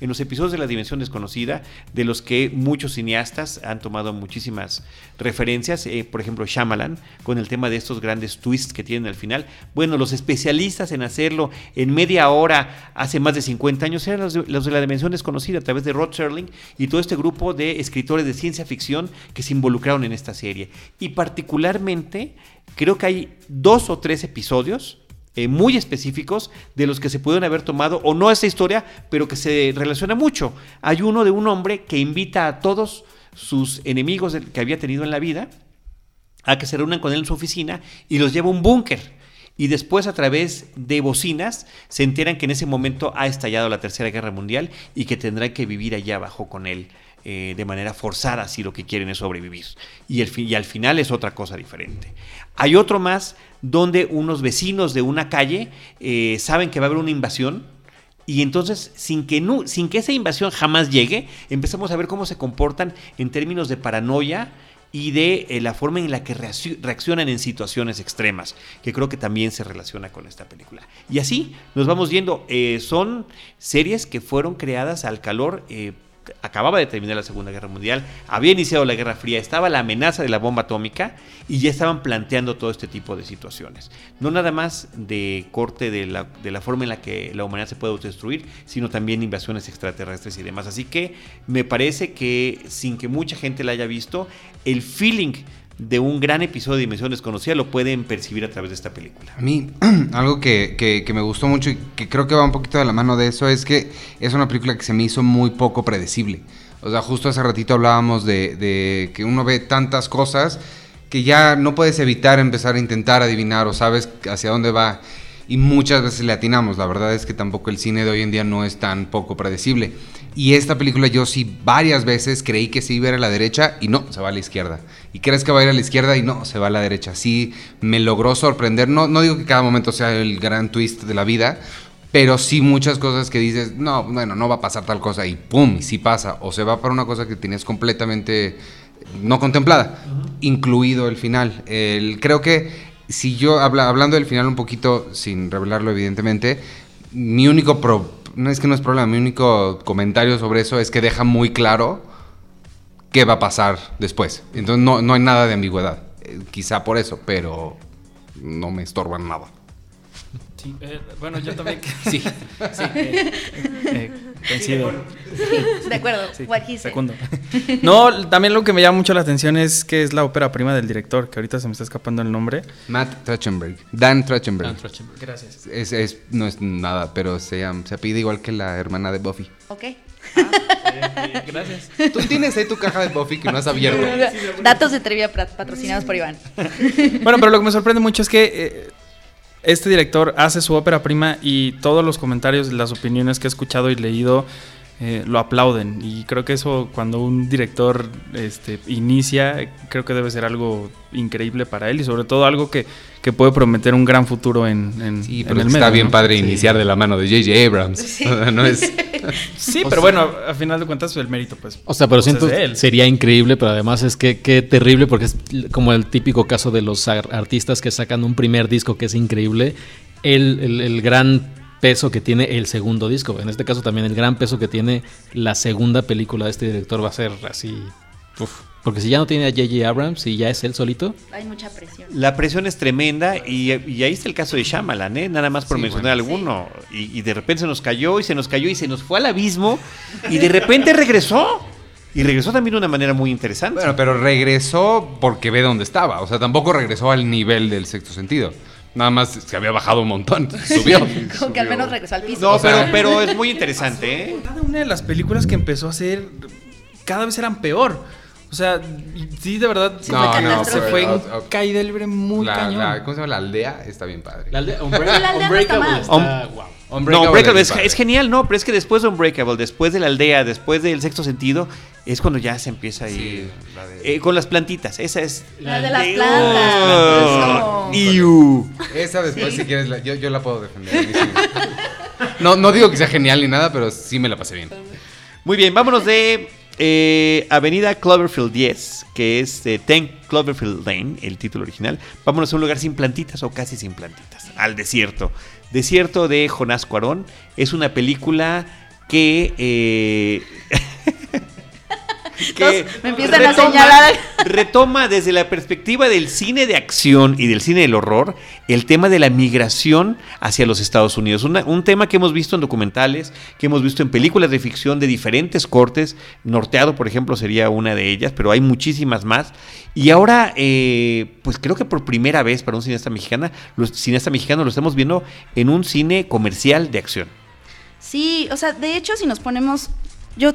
Speaker 1: En los episodios de la dimensión desconocida, de los que muchos cineastas han tomado muchísimas referencias, eh, por ejemplo Shyamalan, con el tema de estos grandes twists que tienen al final. Bueno, los especialistas en hacerlo en media hora hace más de 50 años eran los de, los de la dimensión desconocida a través de Rod Serling y todo este grupo de escritores de ciencia ficción que se involucraron en esta serie. Y particularmente creo que hay dos o tres episodios eh, muy específicos de los que se pueden haber tomado, o no esa historia, pero que se relaciona mucho. Hay uno de un hombre que invita a todos sus enemigos que había tenido en la vida a que se reúnan con él en su oficina y los lleva a un búnker. Y después a través de bocinas se enteran que en ese momento ha estallado la Tercera Guerra Mundial y que tendrán que vivir allá abajo con él eh, de manera forzada si lo que quieren es sobrevivir. Y, el y al final es otra cosa diferente. Hay otro más donde unos vecinos de una calle eh, saben que va a haber una invasión y entonces, sin que, nu- sin que esa invasión jamás llegue, empezamos a ver cómo se comportan en términos de paranoia y de eh, la forma en la que reaccio- reaccionan en situaciones extremas, que creo que también se relaciona con esta película. Y así nos vamos yendo. Son series que fueron creadas al calor acababa de terminar la Segunda Guerra Mundial, había iniciado la Guerra Fría, estaba la amenaza de la bomba atómica y ya estaban planteando todo este tipo de situaciones. No nada más de corte de la, de la forma en la que la humanidad se puede autodestruir, sino también invasiones extraterrestres y demás. Así que me parece que sin que mucha gente la haya visto, el feeling de un gran episodio de Dimensión Desconocida lo pueden percibir a través de esta película.
Speaker 7: A mí, algo que, que- que me gustó mucho y que creo que va un poquito de la mano de eso es que es una película que se me hizo muy poco predecible. O sea, justo hace ratito hablábamos de, de que uno ve tantas cosas que ya no puedes evitar empezar a intentar adivinar o sabes hacia dónde va. Y muchas veces le atinamos. La verdad es que tampoco el cine de hoy en día no es tan poco predecible. Y esta película yo sí varias veces creí que se iba a ir a la derecha y no, se va a la izquierda. Y crees que va a ir a la izquierda y no, se va a la derecha. Sí, me logró sorprender. No, no digo que cada momento sea el gran twist de la vida, pero sí muchas cosas que dices, no, bueno, no va a pasar tal cosa y pum, y sí pasa. O se va para una cosa que tenías completamente no contemplada, incluido el final. El, creo que si yo, habla, hablando del final un poquito, sin revelarlo evidentemente, mi único pro- no es que no es problema, mi único comentario sobre eso es que deja muy claro qué va a pasar después. Entonces no, no hay nada de ambigüedad. Eh, quizá por eso, pero no me estorban nada.
Speaker 6: Sí, eh, bueno, yo también. sí, sí. eh, eh, coincido.
Speaker 4: De acuerdo,
Speaker 6: Sí,
Speaker 4: what he said.
Speaker 6: segundo. No, también lo que me llama mucho la atención es que es la ópera prima del director, que ahorita se me está escapando el nombre.
Speaker 7: Matt Trachtenberg. Dan Trachtenberg.
Speaker 3: Dan Trachtenberg.
Speaker 6: Gracias.
Speaker 7: Es, es- no es nada, pero se, llama, se apellida igual que la hermana de Buffy.
Speaker 4: Ok.
Speaker 6: Gracias.
Speaker 7: Tú tienes ahí tu caja de Buffy que no has abierto.
Speaker 4: Datos de trivia patrocinados por Iván.
Speaker 6: Bueno, pero lo que me sorprende mucho es que eh, este director hace su ópera prima y todos los comentarios, las opiniones que he escuchado y leído eh, lo aplauden. Y creo que eso cuando un director este, inicia, creo que debe ser algo increíble para él y sobre todo algo que, que puede prometer un gran futuro en, en,
Speaker 7: Sí,
Speaker 6: en
Speaker 7: pero está bien
Speaker 6: ¿no?
Speaker 7: padre
Speaker 6: Sí.
Speaker 7: iniciar de la mano de J.J. Abrams. no es...
Speaker 6: Sí, pero bueno, a final de cuentas el mérito pues...
Speaker 3: O sea, pero
Speaker 6: pues,
Speaker 3: siento
Speaker 6: él.
Speaker 3: sería increíble, pero además es que qué terrible porque es como el típico caso de los ar- artistas que sacan un primer disco que es increíble, el, el- el gran peso que tiene el segundo disco. En este caso también el gran peso que tiene la segunda película de este director va a ser así. uf. Porque si ya no tiene a J.J. Abrams y ya es él solito,
Speaker 4: Hay mucha presión.
Speaker 1: La presión es tremenda y, y ahí está el caso de Shyamalan, ¿eh? nada más por
Speaker 7: Sí,
Speaker 1: mencionar
Speaker 7: bueno.
Speaker 1: alguno. Y, y de repente se nos cayó y se nos cayó y se nos fue al abismo y de repente regresó. Y regresó también de una manera muy interesante.
Speaker 7: Bueno, pero regresó porque ve dónde estaba. O sea, tampoco regresó al nivel del sexto sentido. Nada más se había bajado un montón. Subió.
Speaker 4: Como que al menos regresó al piso.
Speaker 1: no,
Speaker 7: o sea-
Speaker 1: pero, pero es muy interesante. ¿eh?
Speaker 6: Cada una de las películas que empezó a hacer, cada vez eran peor. O sea, sí, de verdad,
Speaker 4: Sí,
Speaker 7: No,
Speaker 4: fue
Speaker 7: no,
Speaker 6: se fue en caída libre muy
Speaker 7: la,
Speaker 6: cañón.
Speaker 7: la- ¿Cómo se llama? La aldea está bien padre.
Speaker 3: la aldea,
Speaker 4: la aldea no está mal.
Speaker 3: está, wow.
Speaker 1: No,
Speaker 7: Unbreakable
Speaker 1: Unbreakable es, es genial, no, pero es que después de Unbreakable, después de la aldea, después del sexto sentido, es cuando ya se empieza ahí.
Speaker 7: Sí, la de-
Speaker 1: Eh, con las plantitas, esa es.
Speaker 4: La de las
Speaker 1: Oh,
Speaker 4: plantas. Eso.
Speaker 1: iu.
Speaker 7: Esa después,
Speaker 4: Sí.
Speaker 7: si quieres, la- yo, yo la puedo defender. No, no digo que sea genial ni nada, pero sí me la pasé bien.
Speaker 1: Muy bien, vámonos de eh, Avenida Cloverfield 10, que es eh, 10 Cloverfield Lane, el título original. Vámonos a un lugar sin plantitas o casi sin plantitas, al desierto. Desierto de Jonás Cuarón. Es una película que... eh,
Speaker 4: Todos me empiezan a señalar.
Speaker 1: retoma desde la perspectiva del cine de acción y del cine del horror el tema de la migración hacia los Estados Unidos. Una- un tema que hemos visto en documentales, que hemos visto en películas de ficción de diferentes cortes. Norteado, por ejemplo, sería una de ellas, pero hay muchísimas más. Y ahora, eh, pues creo que por primera vez para un cineasta mexicana, los cineasta mexicano lo estamos viendo en un cine comercial de acción.
Speaker 4: Sí, o sea, de hecho, si nos ponemos. Yo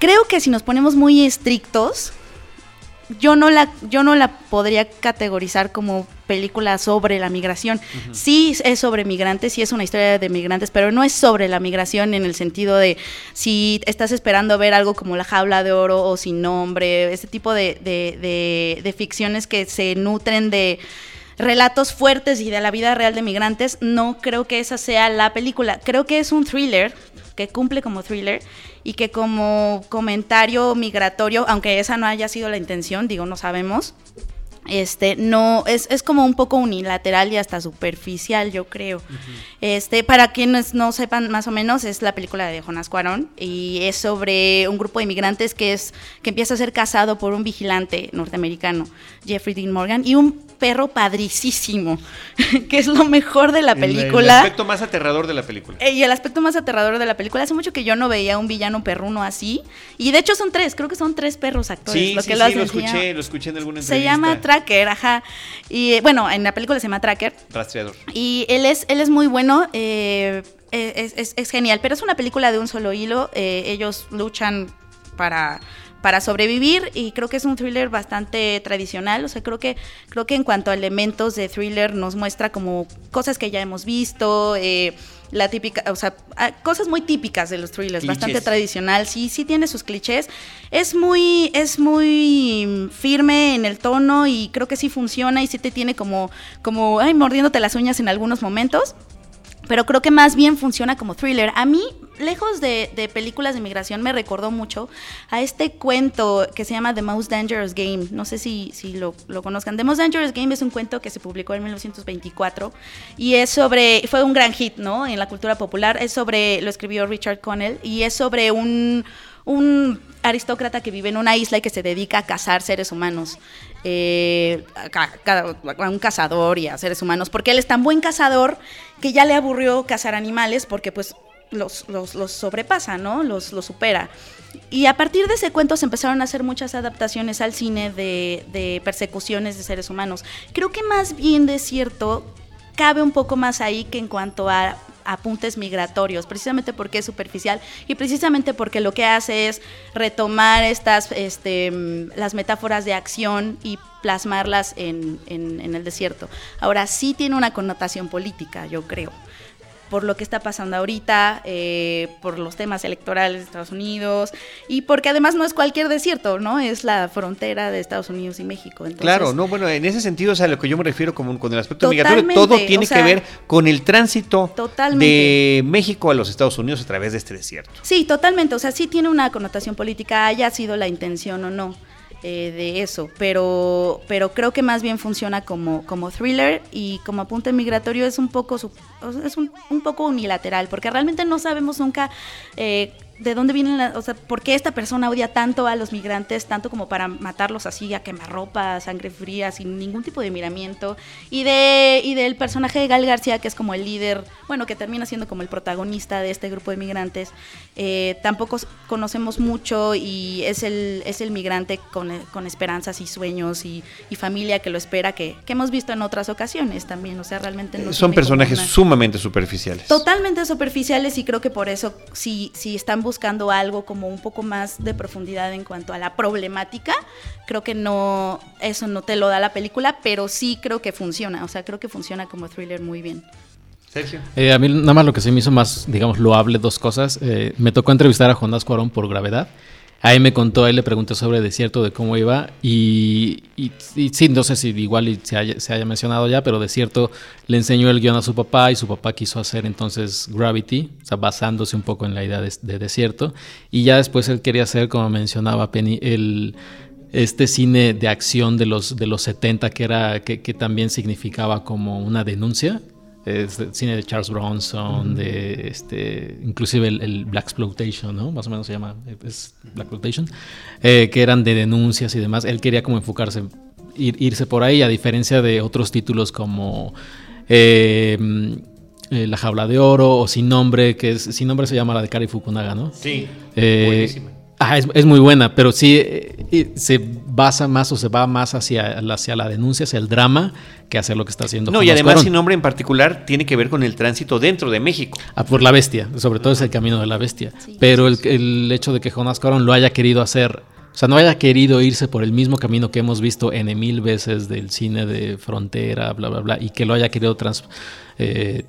Speaker 4: creo que si nos ponemos muy estrictos, yo no la, yo no la podría categorizar como película sobre la migración. Sí es sobre migrantes, sí es una historia de migrantes, pero no es sobre la migración en el sentido de si estás esperando ver algo como La Jaula de Oro o Sin Nombre, ese tipo de, de- de- de ficciones que se nutren de relatos fuertes y de la vida real de migrantes, no creo que esa sea la película. Creo que es un thriller que cumple como thriller y que como comentario migratorio, aunque esa no haya sido la intención, digo, no sabemos, este no es, es como un poco unilateral y hasta superficial yo creo este para quienes no sepan más o menos es la película de Jonas Cuarón y es sobre un grupo de inmigrantes que es que empieza a ser casado por un vigilante norteamericano Jeffrey Dean Morgan y un perro padricísimo que es lo mejor de la
Speaker 1: El- El,
Speaker 4: película
Speaker 1: aspecto más aterrador de la película.
Speaker 4: eh, Y el aspecto más aterrador de la película, hace mucho que yo no veía un villano perruno así. Y de hecho son tres, creo que son tres perros actores.
Speaker 1: Sí,
Speaker 4: lo
Speaker 1: sí,
Speaker 4: que
Speaker 1: sí,
Speaker 4: lo,
Speaker 1: lo.
Speaker 4: Se
Speaker 1: escuché, lo escuché en alguna
Speaker 4: Se
Speaker 1: entrevista.
Speaker 4: llama Tracker, ajá. Y eh, bueno, en la película se llama Tracker.
Speaker 1: Rastreador.
Speaker 4: Y él es, él es muy bueno, eh, es, es- es genial, pero es una película de un solo hilo. eh, ellos luchan para, para sobrevivir y creo que es un thriller bastante tradicional. O sea, creo que, creo que en cuanto a elementos de thriller nos muestra como cosas que ya hemos visto. eh, la típica, o sea, ah, cosas muy típicas de los thrillers,
Speaker 1: Clichés.
Speaker 4: bastante tradicional, sí, sí tiene sus clichés. Es muy, es muy firme en el tono y creo que sí funciona y sí te tiene como, como, ay, mordiéndote las uñas en algunos momentos. Pero creo que más bien funciona como thriller. A mí, lejos de, películas de migración, me recordó mucho a este cuento que se llama The Most Dangerous Game. No sé si, lo, conozcan. The Most Dangerous Game es un cuento que se publicó en 1924 y es sobre, fue un gran hit, ¿no? En la cultura popular. Es sobre, lo escribió Richard Connell y es sobre un, un aristócrata que vive en una isla y que se dedica a cazar seres humanos. eh, a un cazador y a seres humanos, porque él es tan buen cazador que ya le aburrió cazar animales porque pues los, los, los sobrepasa, ¿no? Los, los supera. Y a partir de ese cuento se empezaron a hacer muchas adaptaciones al cine de, de persecuciones de seres humanos. Creo que más bien de cierto cabe un poco más ahí que en cuanto a apuntes migratorios, precisamente porque es superficial y precisamente porque lo que hace es retomar estas, este, las metáforas de acción y plasmarlas en- en el desierto. Ahora sí tiene una connotación política, yo creo por lo que está pasando ahorita, eh, por los temas electorales de Estados Unidos y porque además no es cualquier desierto, ¿no? Es la frontera de Estados Unidos y México. Entonces,
Speaker 1: Claro, no, bueno, en ese sentido, o sea, lo que yo me refiero como con el aspecto migratorio, todo tiene
Speaker 4: o sea,
Speaker 1: que ver con el tránsito
Speaker 4: Totalmente.
Speaker 1: de México a los Estados Unidos a través de este desierto.
Speaker 4: Sí, totalmente. O sea, sí tiene una connotación política, haya sido la intención o no eh, de eso. Pero, pero creo que más bien funciona como, como thriller y como apunte migratorio es un poco es un, un poco unilateral, porque realmente no sabemos nunca eh, de dónde vienen, la- o sea, por qué esta persona odia tanto a los migrantes, tanto como para matarlos así a quemarropa, a sangre fría, sin ningún tipo de miramiento. Y de y del personaje de Gal García, que es como el líder, bueno, que termina siendo como el protagonista de este grupo de migrantes, eh, tampoco conocemos mucho y es el, es el migrante con, eh, con esperanzas y sueños y, y familia que lo espera, que, que hemos visto en otras ocasiones también, o sea, realmente no
Speaker 1: Son
Speaker 4: tiene como
Speaker 1: personajes
Speaker 4: una-
Speaker 1: sumamente superficiales.
Speaker 4: Totalmente superficiales y creo que por eso si, si están buscando algo como un poco más de profundidad en cuanto a la problemática, creo que no, eso no te lo da la película, pero sí creo que funciona, o sea, creo que funciona como thriller muy bien.
Speaker 1: Sergio.
Speaker 3: Eh, a mí nada más lo que se me hizo más, digamos, loable, dos cosas. Eh, me tocó entrevistar a Jonás Cuarón por gravedad. Ahí me contó, ahí le pregunté sobre Desierto, de cómo iba. Y, y- sí, no sé si igual se, haya, mencionado ya, pero Desierto le enseñó el guion a su papá y su papá quiso hacer entonces Gravity, o sea, basándose un poco en la idea de, de Desierto. Y ya después él quería hacer, como mencionaba Penny, el este cine de acción de los de los 70 que era que también significaba como una denuncia es el cine de Charles Bronson de este inclusive el, el Black Exploitation no más o menos se llama es Black Exploitation eh, que eran de denuncias y demás. Él quería como enfocarse ir- irse por ahí a diferencia de otros títulos como eh, mm, eh, La jaula de oro o Sin nombre que es Sin nombre se llama la de Kari Fukunaga no
Speaker 1: Sí,
Speaker 3: eh,
Speaker 1: buenísima.
Speaker 3: Ajá, es, es muy buena, pero sí eh, se basa más o se va más hacia, la- hacia la denuncia, hacia el drama, que hacia lo que está haciendo.
Speaker 1: No, y además
Speaker 3: Cuarón.
Speaker 1: sin nombre en particular tiene que ver con el tránsito dentro de México.
Speaker 3: Ah, por la bestia, sobre todo es el camino de la bestia.
Speaker 4: Sí,
Speaker 3: pero el, el hecho de que Jonás Cuarón lo haya querido hacer, o sea, no haya querido irse por el mismo camino que hemos visto N mil veces del cine de frontera, bla, bla, bla, y que lo haya querido trans, eh,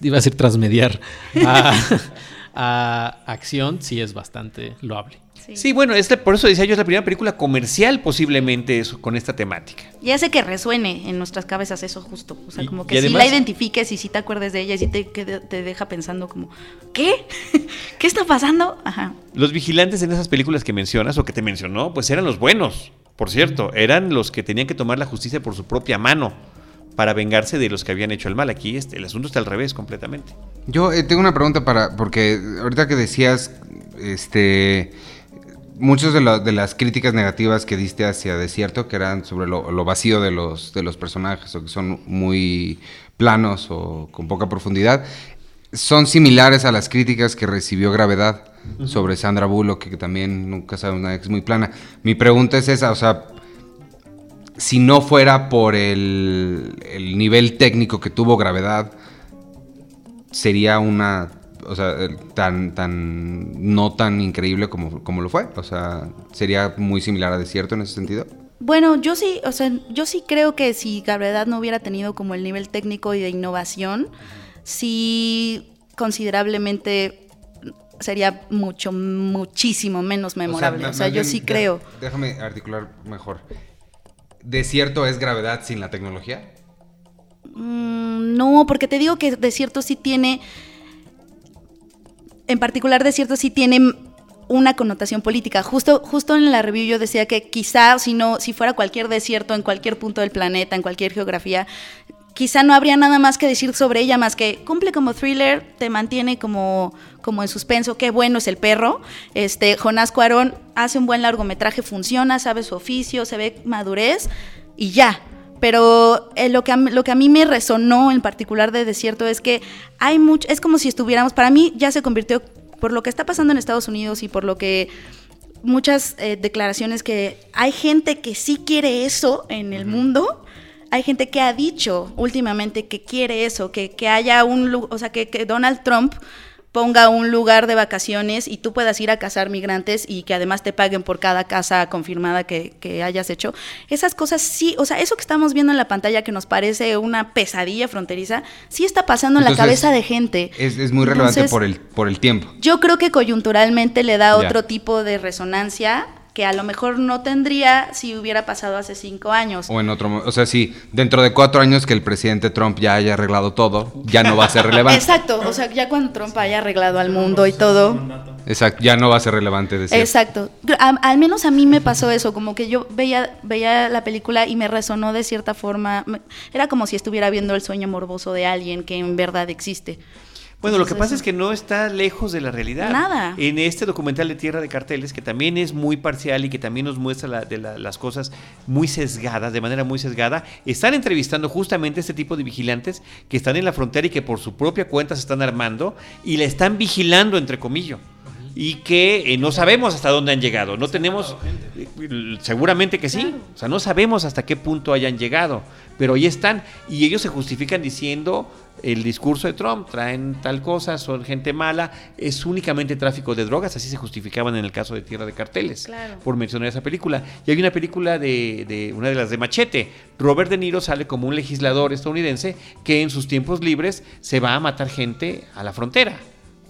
Speaker 3: iba a decir transmediar a, a acción, sí es bastante loable.
Speaker 1: Sí, bueno, este, por eso decía yo, es la primera película comercial posiblemente eso, con esta temática.
Speaker 4: Y hace que resuene en nuestras cabezas eso justo. O sea,
Speaker 1: Y-
Speaker 4: como que si la identifiques y si te acuerdes de ella y si te, que te deja pensando como, ¿qué? ¿Qué está pasando? Ajá.
Speaker 1: Los vigilantes en esas películas que mencionas o que te mencionó, pues eran los buenos. Por cierto, eran los que tenían que tomar la justicia por su propia mano para vengarse de los que habían hecho el mal. Aquí este, el asunto está al revés completamente.
Speaker 7: Yo eh, tengo una pregunta para, porque ahorita que decías, este, muchas de, la- de las críticas negativas que diste hacia Desierto, que eran sobre lo, lo vacío de los, de los personajes, o que son muy planos o con poca profundidad, son similares a las críticas que recibió Gravedad sobre Sandra Bullock, que también nunca sabe una es muy plana. Mi pregunta es esa, o sea, si no fuera por el, el nivel técnico que tuvo Gravedad, sería una, o sea, el- tan, tan, no tan increíble como, como lo fue. O sea, sería muy similar a Desierto en ese sentido.
Speaker 4: Bueno, yo sí, o sea, yo sí creo que si Gravedad no hubiera tenido como el nivel técnico y de innovación, sí considerablemente sería mucho, muchísimo menos memorable. O sea, yo sí creo.
Speaker 7: Déjame articular mejor. ¿Desierto es Gravedad sin la tecnología?
Speaker 4: Mm, no, porque te digo que Desierto sí tiene, en particular Desierto sí tiene una connotación política. Justo, justo en la review yo decía que quizá si no, si fuera cualquier desierto en cualquier punto del planeta, en cualquier geografía, quizá no habría nada más que decir sobre ella más que cumple como thriller, te mantiene como, como en suspenso, qué bueno es el perro. Este, Jonás Cuarón hace un buen largometraje, funciona, sabe su oficio, se ve madurez y ya. Pero eh, lo, que a, lo que a mí me resonó en particular de Desierto es que hay mucho, es como si estuviéramos, para mí ya se convirtió, por lo que está pasando en Estados Unidos y por lo que muchas eh, declaraciones que hay gente que sí quiere eso en el mundo. Hay gente que ha dicho últimamente que quiere eso, que, que haya un o sea, que, que Donald Trump ponga un lugar de vacaciones y tú puedas ir a cazar migrantes y que además te paguen por cada casa confirmada que, que hayas hecho. Esas cosas sí, o sea, eso que estamos viendo en la pantalla que nos parece una pesadilla fronteriza, sí está pasando en la cabeza de gente.
Speaker 7: Es, es muy relevante
Speaker 4: Entonces,
Speaker 7: por el, por el tiempo.
Speaker 4: yo creo que coyunturalmente le da
Speaker 7: Ya.
Speaker 4: otro tipo de resonancia que a lo mejor no tendría si hubiera pasado hace cinco años.
Speaker 7: O en otro O sea, si dentro de cuatro años que el presidente Trump ya haya arreglado todo, ya no va a ser relevante.
Speaker 4: Exacto, o sea, ya cuando Trump haya arreglado al mundo y todo.
Speaker 7: Exacto, ya no va a ser relevante decir.
Speaker 4: Exacto. A- al menos a mí me pasó eso, como que yo veía, veía la película y me resonó de cierta forma. Era como si estuviera viendo el sueño morboso de alguien que en verdad existe.
Speaker 1: Bueno, lo que pasa es que no está lejos de la realidad.
Speaker 4: Nada.
Speaker 1: En este documental de Tierra de Carteles, que también es muy parcial y que también nos muestra la- de la- las cosas muy sesgadas, de manera muy sesgada, están entrevistando justamente a este tipo de vigilantes que están en la frontera y que por su propia cuenta se están armando y la están vigilando, entre comillas. Y que eh, no sabemos hasta dónde han llegado. No tenemos. eh, Seguramente que sí. O sea, no sabemos hasta qué punto hayan llegado. Pero ahí están. Y ellos se justifican diciendo el discurso de Trump, traen tal cosa, son gente mala, es únicamente tráfico de drogas, así se justificaban en el caso de Tierra de Carteles,
Speaker 4: Claro.
Speaker 1: por mencionar esa película. Y hay una película de, de una de las de Machete, Robert De Niro sale como un legislador estadounidense que en sus tiempos libres se va a matar gente a la frontera.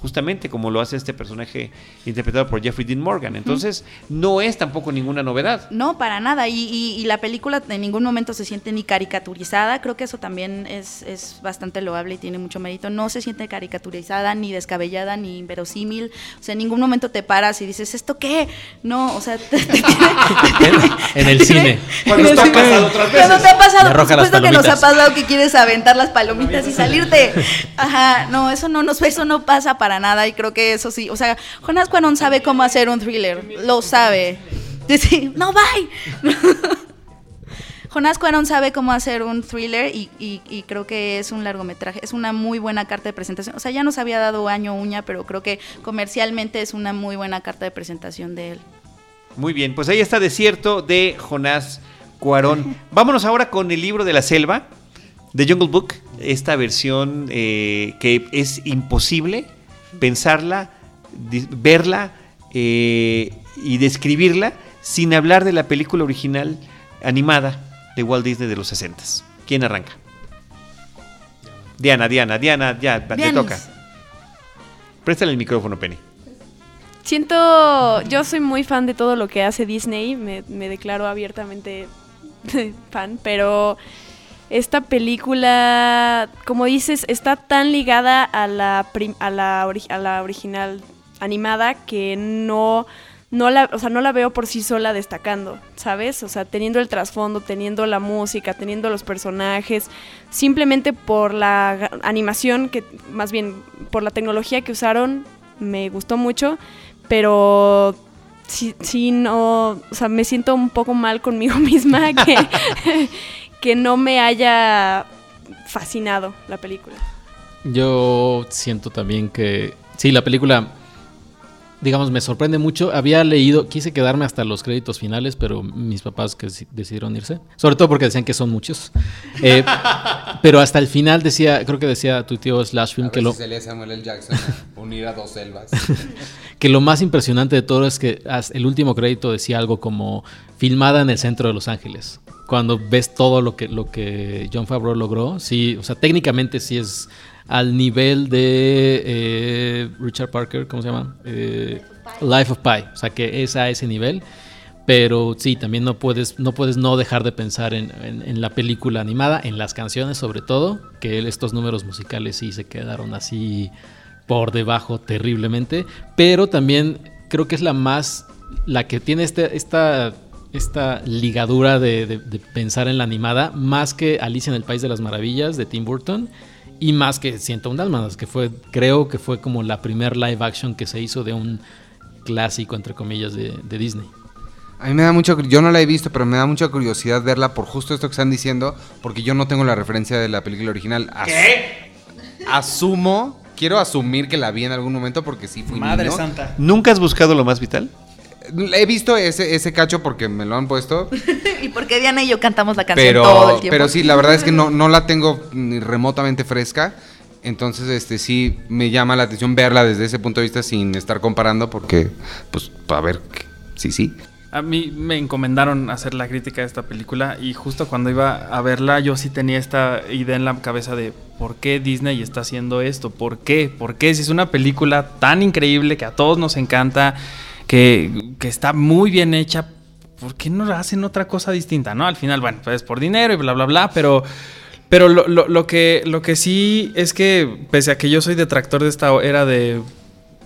Speaker 1: Justamente como lo hace este personaje interpretado por Jeffrey Dean Morgan. Entonces, no es tampoco ninguna novedad.
Speaker 4: No, para nada. Y, y- y la película en ningún momento se siente ni caricaturizada. Creo que eso también es, es bastante loable y tiene mucho mérito. No se siente caricaturizada, ni descabellada, ni inverosímil. O sea, en ningún momento te paras y dices, ¿esto qué? No, o sea, te- te tiene-
Speaker 3: En el cine.
Speaker 1: Cuando está
Speaker 4: cine.
Speaker 1: pasado otras
Speaker 4: Cuando
Speaker 1: veces.
Speaker 4: te ha pasado, por supuesto que nos ha pasado que quieres aventar las palomitas y salirte. Ajá, no, eso no nos, eso no pasa para nada y creo que eso sí, o sea, Jonas Cuarón sabe cómo hacer un thriller, lo sabe. Dice, no, bye. Jonás Cuarón sabe cómo hacer un thriller y, y- y creo que es un largometraje, es una muy buena carta de presentación. O sea, ya nos había dado año uña, pero creo que comercialmente es una muy buena carta de presentación de él.
Speaker 1: Muy bien, pues ahí está Desierto de Jonás Cuarón. Vámonos ahora con el libro de la selva, de Jungle Book, esta versión eh, que es imposible pensarla, verla eh, y describirla sin hablar de la película original animada de Walt Disney de los 60. ¿Quién arranca? Diana, Diana, Diana, ya, te toca. Préstale el micrófono, Penny.
Speaker 5: Siento, yo soy muy fan de todo lo que hace Disney, me, me declaro abiertamente fan, pero esta película, como dices, está tan ligada a la, a la original animada que no no la, o sea, no la veo por sí sola destacando, ¿sabes? O sea, teniendo el trasfondo, teniendo la música, teniendo los personajes, simplemente por la animación, que más bien por la tecnología que usaron, me gustó mucho, pero sí, sí no, o sea, me siento un poco mal conmigo misma que, que no me haya fascinado la película.
Speaker 3: Yo siento también que sí, la película digamos, me sorprende mucho. Había leído, quise quedarme hasta los créditos finales, pero mis papás que decidieron irse. Sobre todo porque decían que son muchos. Eh, pero hasta el final decía, creo que decía tu tío Slash Film que lo.
Speaker 7: Samuel L. Jackson unir a dos selvas.
Speaker 3: que lo más impresionante de todo es que el último crédito decía algo como filmada en el centro de Los Ángeles. Cuando ves todo lo que, lo que John Favreau logró, sí, o sea, técnicamente sí es al nivel de eh, Richard Parker, ¿cómo se llama? Eh, Life of Pi, o sea que es a ese nivel. Pero sí, también no puedes no, puedes no dejar de pensar en, la película animada, en las canciones sobre todo, que estos números musicales sí se quedaron así por debajo terriblemente. Pero también creo que es la más, la que tiene este, esta esta ligadura de, de, pensar en la animada, más que Alicia en el País de las Maravillas de Tim Burton y más que 101 Dálmatas, que fue, creo que fue como la primer live action que se hizo de un clásico, entre comillas, de, Disney.
Speaker 7: A mí me da mucho, yo no la he visto, pero me da mucha curiosidad verla por justo esto que están diciendo, porque yo no tengo la referencia de la película original. ¿Qué? Asumo, quiero asumir que la vi en algún momento porque sí fui
Speaker 1: Madre Santa. ¿Nunca has buscado lo más vital?
Speaker 7: He visto ese, ese cacho porque me lo han puesto.
Speaker 4: y porque Diana y yo cantamos la canción todo el tiempo.
Speaker 7: Pero sí, la verdad es que no, no la tengo ni remotamente fresca. Entonces, este sí me llama la atención verla desde ese punto de vista sin estar comparando, porque, pues, para ver, sí, sí.
Speaker 6: A mí me encomendaron hacer la crítica de esta película y justo cuando iba a verla yo sí tenía esta idea en la cabeza de por qué Disney está haciendo esto, por qué, por qué si es una película tan increíble que a todos nos encanta que, está muy bien hecha, ¿por qué no hacen otra cosa distinta? ¿no? Al final, bueno, pues por dinero y bla, bla, bla, pero... Pero lo, lo, que, lo que sí es que, pese a que yo soy detractor de esta era de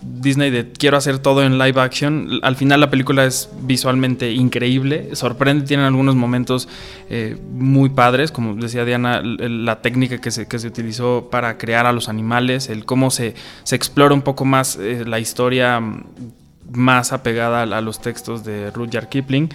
Speaker 6: Disney de quiero hacer todo en live action, al final la película es visualmente increíble, sorprende, tienen algunos momentos eh, muy padres, como decía Diana, la técnica que se, que se, utilizó para crear a los animales, el cómo se, se explora un poco más eh, la historia más apegada a, los textos de Rudyard Kipling.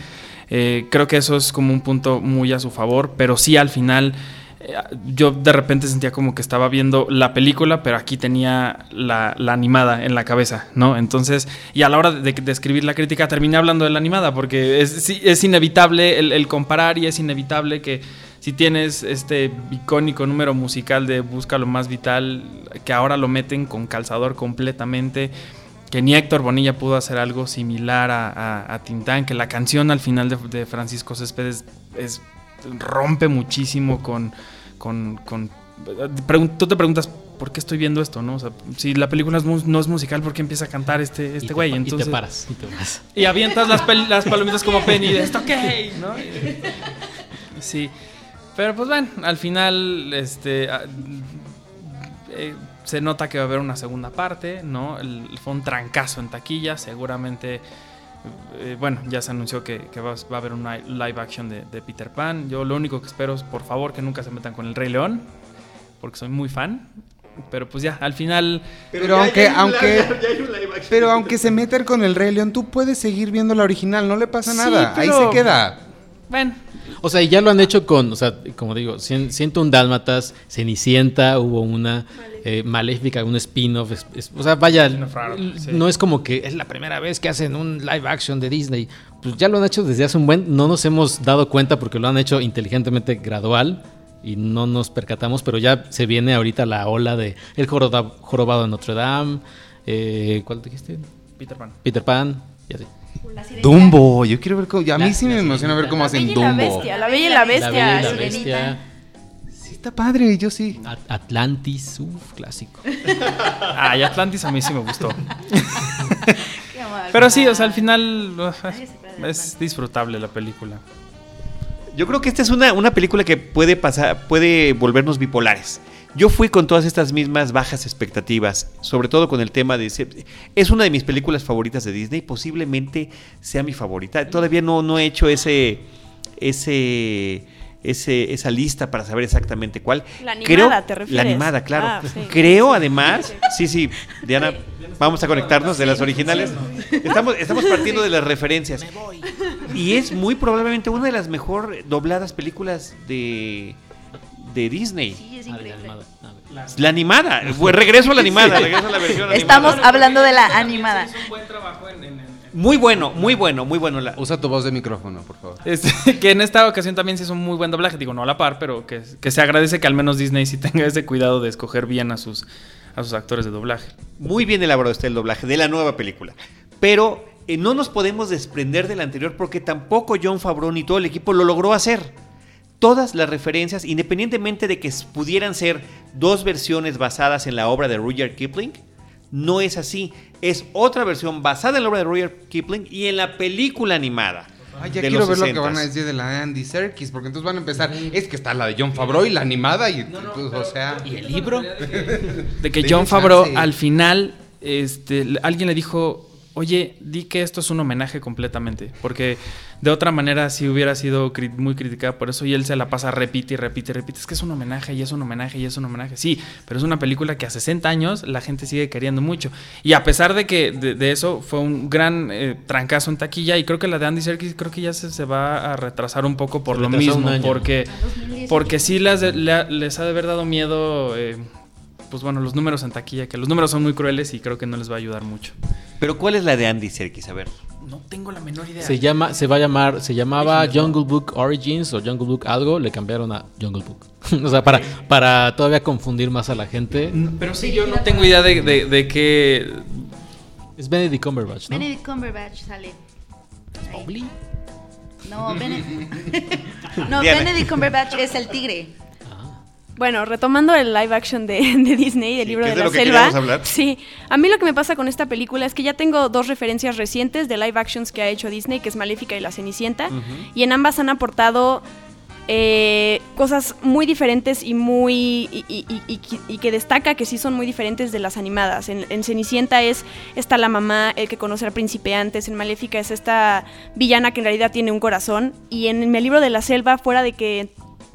Speaker 6: Eh, creo que eso es como un punto muy a su favor, pero sí al final eh, yo de repente sentía como que estaba viendo la película, pero aquí tenía la, animada en la cabeza, ¿no? Entonces, y a la hora de, escribir la crítica terminé hablando de la animada, porque es, es inevitable el, comparar y es inevitable que si tienes este icónico número musical de Busca lo más vital, que ahora lo meten con calzador completamente que ni Héctor Bonilla pudo hacer algo similar a, Tintán, que la canción al final de, Francisco Céspedes es, rompe muchísimo con... con, tú te preguntas, ¿por qué estoy viendo esto? ¿no? si la película no es musical, ¿por qué empieza a cantar este, este güey?
Speaker 3: Entonces, y te paras. Y, te
Speaker 6: y avientas las, las, palomitas como Penny de esto, ok, ¿no? Sí. Pero pues bueno, al final, este... Eh, se nota que va a haber una segunda parte, ¿no? fue un trancazo en taquilla, seguramente, eh, bueno, ya se anunció que, va, a haber una live action de, Peter Pan. Yo lo único que espero es, por favor, que nunca se metan con el Rey León, porque soy muy fan. Pero pues ya, al final...
Speaker 7: Pero, aunque, aunque, pero aunque se metan con el Rey León, tú puedes seguir viendo la original, no le pasa nada, ahí se queda.
Speaker 3: Bueno, o sea, y ya lo han hecho con, o sea, como digo, siento un Dálmatas, Cenicienta, hubo una, eh, Maléfica, un spin-off. o sea, vaya, no es como que es la primera vez que hacen un live action de Disney. Pues ya lo han hecho desde hace un buen, no nos hemos dado cuenta porque lo han hecho inteligentemente gradual y no nos percatamos, pero ya se viene ahorita la ola de El Jorobado de Notre Dame. Eh, ¿Cuál te dijiste?
Speaker 6: Peter Pan.
Speaker 3: Peter Pan, y así.
Speaker 7: Dumbo, yo quiero ver cómo. A mí sí me emociona ver cómo hacen Dumbo.
Speaker 5: La bestia, la bella y la bestia. La
Speaker 3: bella y la bestia.
Speaker 7: Sí, está padre, yo sí.
Speaker 3: Atlantis, uff, clásico.
Speaker 6: Ay, Atlantis a mí sí me gustó. Pero sí, o sea, al final es disfrutable la película.
Speaker 1: Yo creo que esta es una, una película que puede pasar, puede volvernos bipolares Yo fui con todas estas mismas bajas expectativas, sobre todo con el tema de... Es una de mis películas favoritas de Disney, posiblemente sea mi favorita. Todavía no, no he hecho ese, ese, ese, esa lista para saber exactamente cuál.
Speaker 5: La animada, ¿te refieres?
Speaker 1: La animada, claro.
Speaker 5: Ah, sí.
Speaker 1: Creo además, sí, sí, Diana, vamos a conectarnos de las originales. Estamos, estamos partiendo de las referencias. Y es muy probablemente una de las mejor dobladas películas de, de Disney.
Speaker 4: Sí, es
Speaker 3: Ah,
Speaker 4: increíble.
Speaker 3: animada. Ah,
Speaker 1: La animada, pues, regreso a la animada, regreso a la versión
Speaker 4: Estamos
Speaker 1: animada.
Speaker 4: hablando de la animada.
Speaker 6: Es un buen trabajo en- en- en-
Speaker 1: Muy bueno, muy bueno, muy bueno. La-
Speaker 7: Usa tu voz de micrófono, por favor.
Speaker 6: Este, que en esta ocasión también se hizo un muy buen doblaje, digo, no a la par, pero que, que se agradece que al menos Disney sí tenga ese cuidado de escoger bien a sus, a sus actores de doblaje.
Speaker 1: Muy bien elaborado está el doblaje de la nueva película. Pero eh, no nos podemos desprender del anterior porque tampoco John Favreau ni todo el equipo lo logró hacer. Todas las referencias, independientemente de que pudieran ser dos versiones basadas en la obra de Rudyard Kipling, no es así. Es otra versión basada en la obra de Rudyard Kipling y en la película animada.
Speaker 7: Ay, ya quiero ver lo que
Speaker 1: 60s.
Speaker 7: van a decir de la Andy Serkis, porque entonces van a empezar. Es que está la de John Favreau y la animada, y pues, o sea.
Speaker 3: ¿Y el libro?
Speaker 6: De que John Favreau al final, este, alguien le dijo, oye, di que esto es un homenaje completamente, porque de otra manera sí hubiera sido cri- muy criticada por eso y él se la pasa repite y repite y repite, es que es un homenaje y es un homenaje y es un homenaje, sí, pero es una película que a 60 años la gente sigue queriendo mucho. Y a pesar de que de, de eso fue un gran eh, trancazo en taquilla y creo que la de Andy Serkis creo que ya se, se va a retrasar un poco por
Speaker 3: Se
Speaker 6: lo mismo, porque, porque sí las de- le- les ha de haber dado miedo... eh, pues bueno, los números en taquilla, que los números son muy crueles y creo que no les va a ayudar mucho.
Speaker 1: Pero ¿cuál es la de Andy Serkis? A ver.
Speaker 6: No tengo la menor idea.
Speaker 3: Se llama, se va a llamar, se llamaba Jungle Book Origins o Jungle Book algo, le cambiaron a Jungle Book. o sea, para, para todavía confundir más a la gente.
Speaker 6: Pero sí, yo no tengo idea de, de, de qué...
Speaker 3: Es Benedict Cumberbatch, ¿no?
Speaker 4: Benedict Cumberbatch sale. Ahí. No, Benedict. no. Benedict Cumberbatch es el tigre.
Speaker 5: Bueno, retomando el live action de, de Disney, del
Speaker 1: Sí,
Speaker 5: libro de
Speaker 1: de
Speaker 5: la
Speaker 1: lo que
Speaker 5: selva.
Speaker 1: hablar.
Speaker 5: Sí, a mí lo que me pasa con esta película es que ya tengo dos referencias recientes de live actions que ha hecho Disney, que es Maléfica y La Cenicienta, y en ambas han aportado eh, cosas muy diferentes y muy y, y- y- y que- destaca que sí son muy diferentes de las animadas. En, en Cenicienta es esta la mamá, el que conoce al príncipe antes. En Maléfica es esta villana que en realidad tiene un corazón. Y en el libro de la selva, fuera de que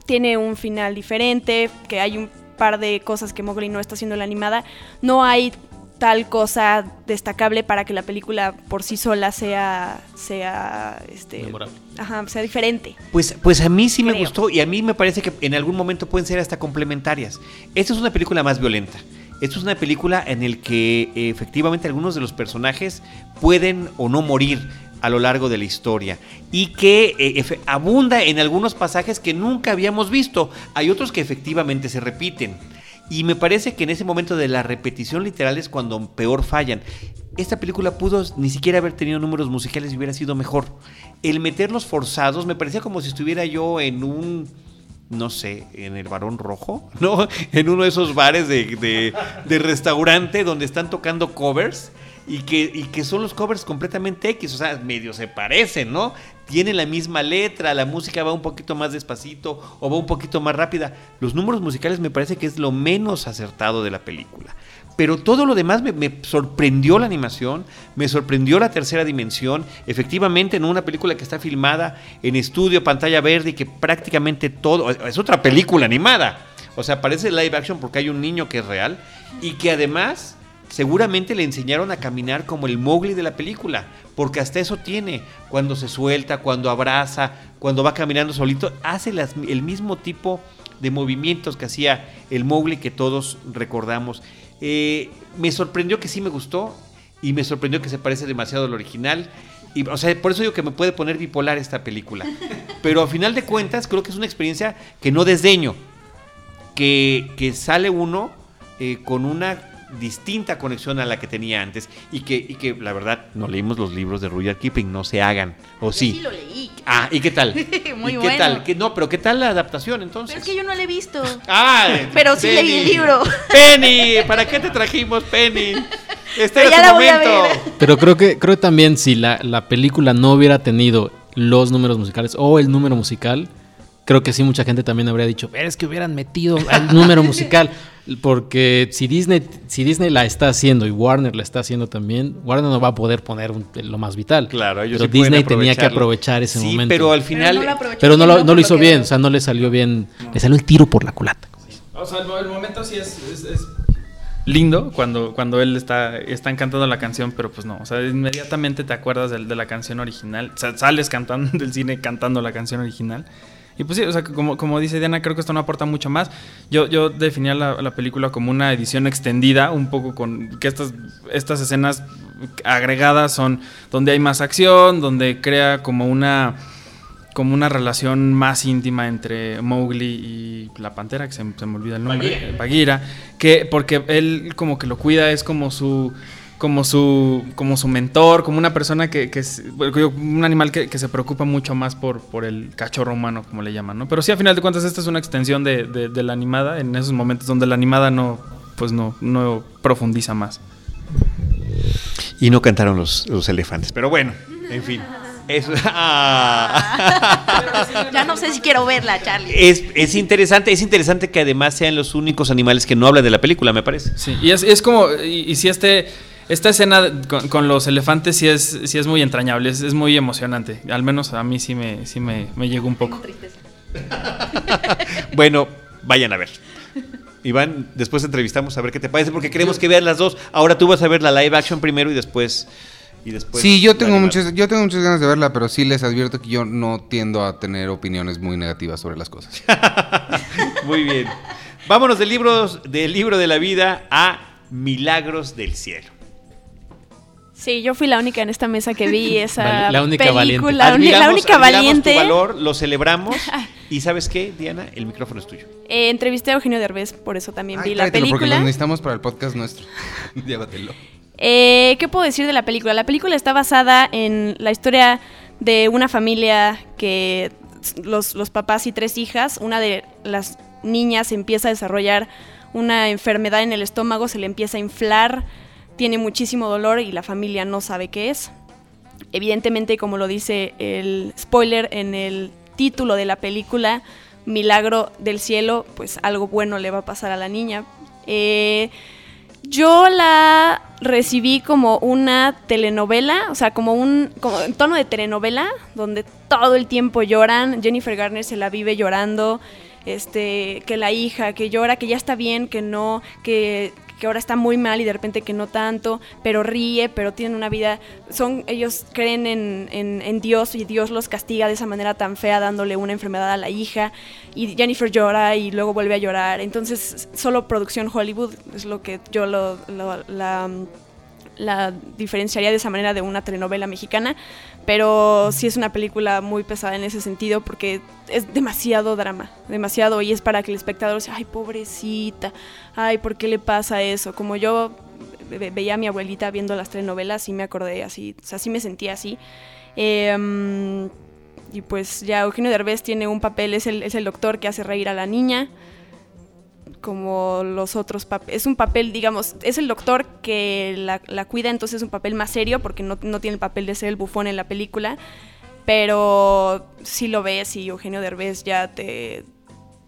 Speaker 5: tiene un final diferente, que hay un par de cosas que Mowgli no está haciendo en la animada, no hay tal cosa destacable para que la película por sí sola sea sea este
Speaker 3: Memorable.
Speaker 5: ajá, sea diferente.
Speaker 1: Pues, pues a mí sí me gustó y a mí me parece que en algún momento pueden ser hasta complementarias. Esta es una película más violenta. Esta es una película en el que eh, efectivamente algunos de los personajes pueden o no morir a lo largo de la historia y que eh, abunda en algunos pasajes que nunca habíamos visto. Hay otros que efectivamente se repiten. Y me parece que en ese momento de la repetición literal es cuando peor fallan. Esta película pudo ni siquiera haber tenido números musicales y hubiera sido mejor. El meterlos forzados me parecía como si estuviera yo en un, no sé, en el Barón Rojo, ¿no? En uno de esos bares de, de- de restaurante donde están tocando covers y que, y que son los covers completamente X, o sea, medio se parecen, ¿no? Tienen la misma letra, la música va un poquito más despacito o va un poquito más rápida. Los números musicales me parece que es lo menos acertado de la película. Pero todo lo demás me, me sorprendió la animación, me sorprendió la tercera dimensión. Efectivamente, en una película que está filmada en estudio, pantalla verde y que prácticamente todo. Es otra película animada. O sea, parece live action porque hay un niño que es real y que además seguramente le enseñaron a caminar como el Mowgli de la película, porque hasta eso tiene, cuando se suelta, cuando abraza, cuando va caminando solito, hace el mismo tipo de movimientos que hacía el Mowgli que todos recordamos. Eh, me sorprendió que sí me gustó y me sorprendió que se parece demasiado al original. Y, o sea, por eso digo que me puede poner bipolar esta película. Pero a final de cuentas creo que es una experiencia que no desdeño que, que sale uno eh, con una distinta conexión a la que tenía antes y que, y que la verdad no leímos los libros de Rudyard Kipling, no se hagan, o
Speaker 4: Yo
Speaker 1: sí.
Speaker 4: sí lo leí.
Speaker 1: Ah, ¿y qué tal?
Speaker 4: Muy
Speaker 1: ¿Y qué tal? ¿Qué- no, pero ¿qué tal la adaptación entonces?
Speaker 4: Pero es que yo no lo he visto.
Speaker 1: Ah,
Speaker 4: Pero sí leí el libro.
Speaker 1: Penny, ¿para qué te trajimos, Penny? Este
Speaker 4: Pero
Speaker 1: era tu
Speaker 4: la
Speaker 1: momento.
Speaker 3: Pero creo que, creo que también si la, la película no hubiera tenido los números musicales o el número musical, creo que sí mucha gente también habría dicho, "Pero es que hubieran metido el número musical. Porque si Disney, si Disney la está haciendo y Warner la está haciendo también, Warner no va a poder poner un- lo más vital.
Speaker 1: Claro, ellos
Speaker 3: pero
Speaker 1: sí
Speaker 3: Disney tenía que aprovechar ese
Speaker 1: sí,
Speaker 3: momento.
Speaker 1: pero al
Speaker 4: Pero
Speaker 1: final...
Speaker 4: no lo aprovechó
Speaker 3: Pero no lo,
Speaker 4: por
Speaker 3: no lo hizo bien, o sea, no le salió bien. Le salió el tiro por la culata.
Speaker 6: O sea, el, el momento sí es, es- es lindo cuando, cuando él está, está cantando la canción, pero pues no. O sea, inmediatamente te acuerdas del- de, la canción original. O sea, sales cantando del cine cantando la canción original. Y pues sí, o sea, como, como dice Diana, creo que esto no aporta mucho más. Yo, yo definía la, la película como una edición extendida, un poco con que estas, estas escenas agregadas son donde hay más acción, donde crea como una como una relación más íntima entre Mowgli y la pantera, que se, se me olvida el nombre, Bagheera, que porque él como que lo cuida, es como su como su como su mentor, como una persona que, que es un animal que, que se preocupa mucho más por, por el cachorro humano, como le llaman, ¿no? Pero sí, a final de cuentas, esta es una extensión de, de- de la animada, en esos momentos donde la animada no, pues no, no profundiza más.
Speaker 1: Y no cantaron los, los elefantes. Pero bueno, en fin. Eso, Ah.
Speaker 4: Ya no sé si quiero verla, Charlie.
Speaker 1: es, es interesante, es interesante que además sean los únicos animales que no hablan de la película, me parece.
Speaker 6: Sí, y es, es como, y, y si este, esta escena con, con los elefantes sí es, sí es muy entrañable, es, es muy emocionante. Al menos a mí sí me, sí me, me llegó un poco.
Speaker 1: Bueno, vayan a ver. Iván, después entrevistamos a ver qué te parece, porque queremos que veas las dos. Ahora tú vas a ver la live action primero y después. Y después
Speaker 7: sí, yo tengo muchas, yo tengo muchas ganas de verla, pero sí les advierto que yo no tiendo a tener opiniones muy negativas sobre las cosas.
Speaker 1: Muy bien. Vámonos del libro, del libro de la vida a Milagros del Cielo.
Speaker 5: Sí, yo fui la única en esta mesa que vi esa
Speaker 3: la única
Speaker 5: película.
Speaker 3: valiente.
Speaker 5: La, única valiente.
Speaker 1: tu valor, lo celebramos. Y ¿sabes qué, Diana? El micrófono es tuyo.
Speaker 5: Eh, entrevisté a Eugenio Derbez, por eso también vi la
Speaker 7: tráetelo, porque
Speaker 5: película.
Speaker 7: lo necesitamos para el podcast nuestro. Llévatelo.
Speaker 5: Eh, ¿Qué puedo decir de la película? La película está basada en la historia de una familia que los, los papás y tres hijas, una de las niñas empieza a desarrollar una enfermedad en el estómago, se le empieza a inflar, tiene muchísimo dolor y la familia no sabe qué es. Evidentemente, como lo dice el spoiler en el título de la película, Milagro del Cielo, pues algo bueno le va a pasar a la niña. Eh, yo la recibí como una telenovela, o sea, como un en tono de telenovela, donde todo el tiempo lloran. Jennifer Garner se la vive llorando, este, que la hija, que llora, que ya está bien, que no, que, que ahora está muy mal y de repente que no tanto, pero ríe, pero tienen una vida, son, ellos creen en, en- Dios y Dios los castiga de esa manera tan fea dándole una enfermedad a la hija y Jennifer llora y luego vuelve a llorar, entonces solo producción Hollywood es lo que yo lo, lo- la diferenciaría de esa manera de una telenovela mexicana, pero sí es una película muy pesada en ese sentido porque es demasiado drama, demasiado, y es para que el espectador sea, ay, pobrecita, ay, ¿por qué le pasa eso? Como yo ve- veía a mi abuelita viendo las telenovelas y me acordé así, o sea, sí me sentía así. Em, y pues ya Eugenio Derbez tiene un papel, es el, es el doctor que hace reír a la niña, como los otros papeles. Es un papel, digamos, es el doctor que la, la cuida, entonces es un papel más serio porque no, no tiene el papel de ser el bufón en la película. Pero si lo ves y Eugenio Derbez ya te,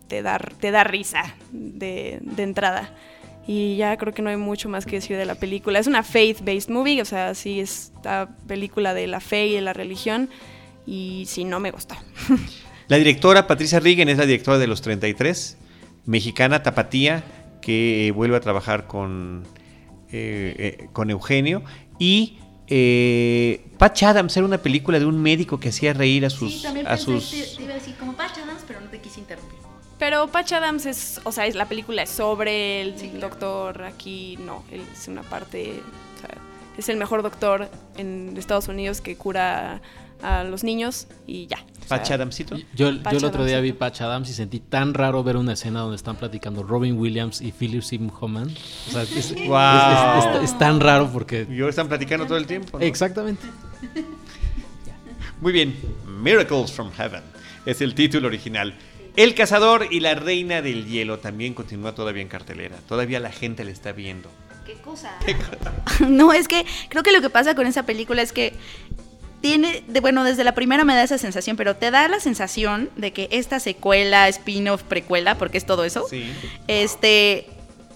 Speaker 5: te, da, te da risa de, de entrada. Y ya creo que no hay mucho más que decir de la película. Es una faith-based movie, o sea, sí es esta película de la fe y de la religión. Y sí, no me gustó.
Speaker 1: La directora Patricia Rigen es la directora de Los 33, mexicana tapatía, que vuelve a trabajar con, eh, eh, con Eugenio. Y eh, Patch Adams era una película de un médico que hacía reír a sus...
Speaker 4: sí, también
Speaker 1: a
Speaker 4: pensé
Speaker 1: sus
Speaker 4: te iba a decir como Patch Adams, pero no te quise interrumpir.
Speaker 5: Pero Patch Adams es, o sea, es la película es sobre el
Speaker 4: Sí, claro.
Speaker 5: doctor, aquí no, él es una parte, o sea, es el mejor doctor en Estados Unidos que cura a los niños y ya.
Speaker 1: Patch Adamsito.
Speaker 3: Yo, yo
Speaker 5: Patch
Speaker 3: el otro día vi Patch Adams y sentí tan raro ver una escena donde están platicando Robin Williams y Philip Seymour Hoffman. O sea, es, es- es-
Speaker 1: Wow.
Speaker 3: es- es tan raro porque...
Speaker 1: Y ahora están platicando todo el tiempo. ¿no?
Speaker 3: Exactamente.
Speaker 1: Muy bien, Miracles from Heaven es el título original. El cazador y la reina del hielo también continúa todavía en cartelera. Todavía la gente le está viendo.
Speaker 4: ¿Qué cosa? no, es que creo que lo que pasa con esa película es que tiene, de, bueno, desde la primera me da esa sensación, pero te da la sensación de que esta secuela, spin-off, precuela, porque es todo eso,
Speaker 1: Sí.
Speaker 4: este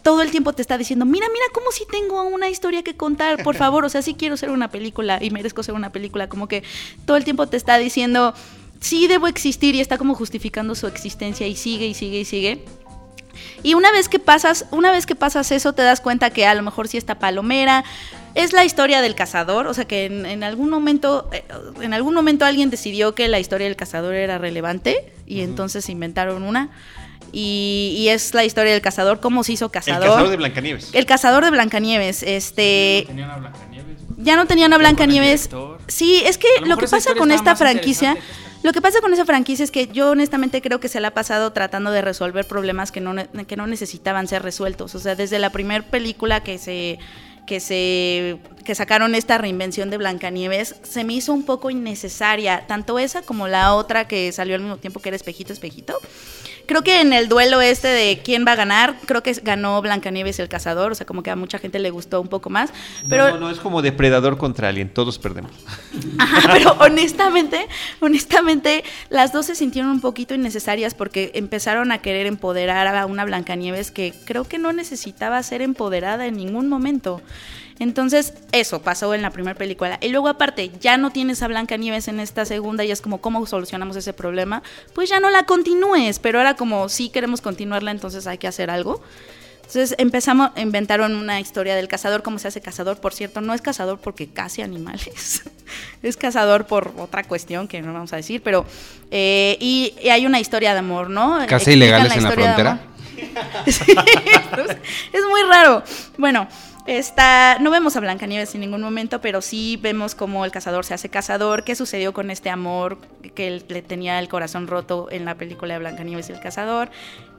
Speaker 4: todo el tiempo te está diciendo, mira, mira cómo sí tengo una historia que contar, por favor, o sea, sí quiero ser una película y merezco ser una película, como que todo el tiempo te está diciendo, sí debo existir y está como justificando su existencia y sigue y sigue y sigue. Y una vez que pasas, una vez que pasas eso, te das cuenta que a lo mejor sí está palomera. Es la historia del cazador, o sea que en, en algún momento, eh, en algún momento alguien decidió que la historia del cazador era relevante y entonces inventaron una. Y, y es la historia del cazador, cómo se hizo
Speaker 1: El
Speaker 4: cazador.
Speaker 1: cazador de Blancanieves.
Speaker 4: El cazador de Blancanieves, este,
Speaker 6: Tenían a Blancanieves.
Speaker 4: ya no tenían a
Speaker 6: Ya
Speaker 4: Blancanieves. Sí, es que
Speaker 6: lo
Speaker 4: que pasa con esta franquicia, lo que pasa con esa franquicia es que yo honestamente creo que se la ha pasado tratando de resolver problemas que no, que no necesitaban ser resueltos. O sea, desde la primera película que se que se que sacaron esta reinvención de Blancanieves se me hizo un poco innecesaria, tanto esa como la otra que salió al mismo tiempo que era Espejito Espejito. Creo que en el duelo este de quién va a ganar, creo que ganó Blancanieves el cazador, o sea, como que a mucha gente le gustó un poco más, pero
Speaker 1: no, no, no, es como depredador contra alien, todos perdemos.
Speaker 4: Ajá, pero honestamente, honestamente, las dos se sintieron un poquito innecesarias porque empezaron a querer empoderar a una Blancanieves que creo que no necesitaba ser empoderada en ningún momento. Entonces, eso pasó en la primera película. Y luego, aparte, ya no tienes a Blancanieves en esta segunda y es como, ¿cómo solucionamos ese problema? Pues ya no la continúes, pero era como, sí queremos continuarla, entonces hay que hacer algo. Entonces empezamos, inventaron una historia del cazador, cómo se hace cazador, por cierto, no es cazador porque case animales, es cazador por otra cuestión que no vamos a decir, pero eh, y, y hay una historia de amor, ¿no?
Speaker 7: ¿Caza
Speaker 4: Explican
Speaker 7: ilegales en la
Speaker 4: historia de
Speaker 7: frontera?
Speaker 4: Sí, es, es muy raro. Bueno, está, no vemos a Blancanieves en ningún momento, pero sí vemos cómo el cazador se hace cazador, qué sucedió con este amor que le tenía el corazón roto en la película de Blancanieves y el cazador.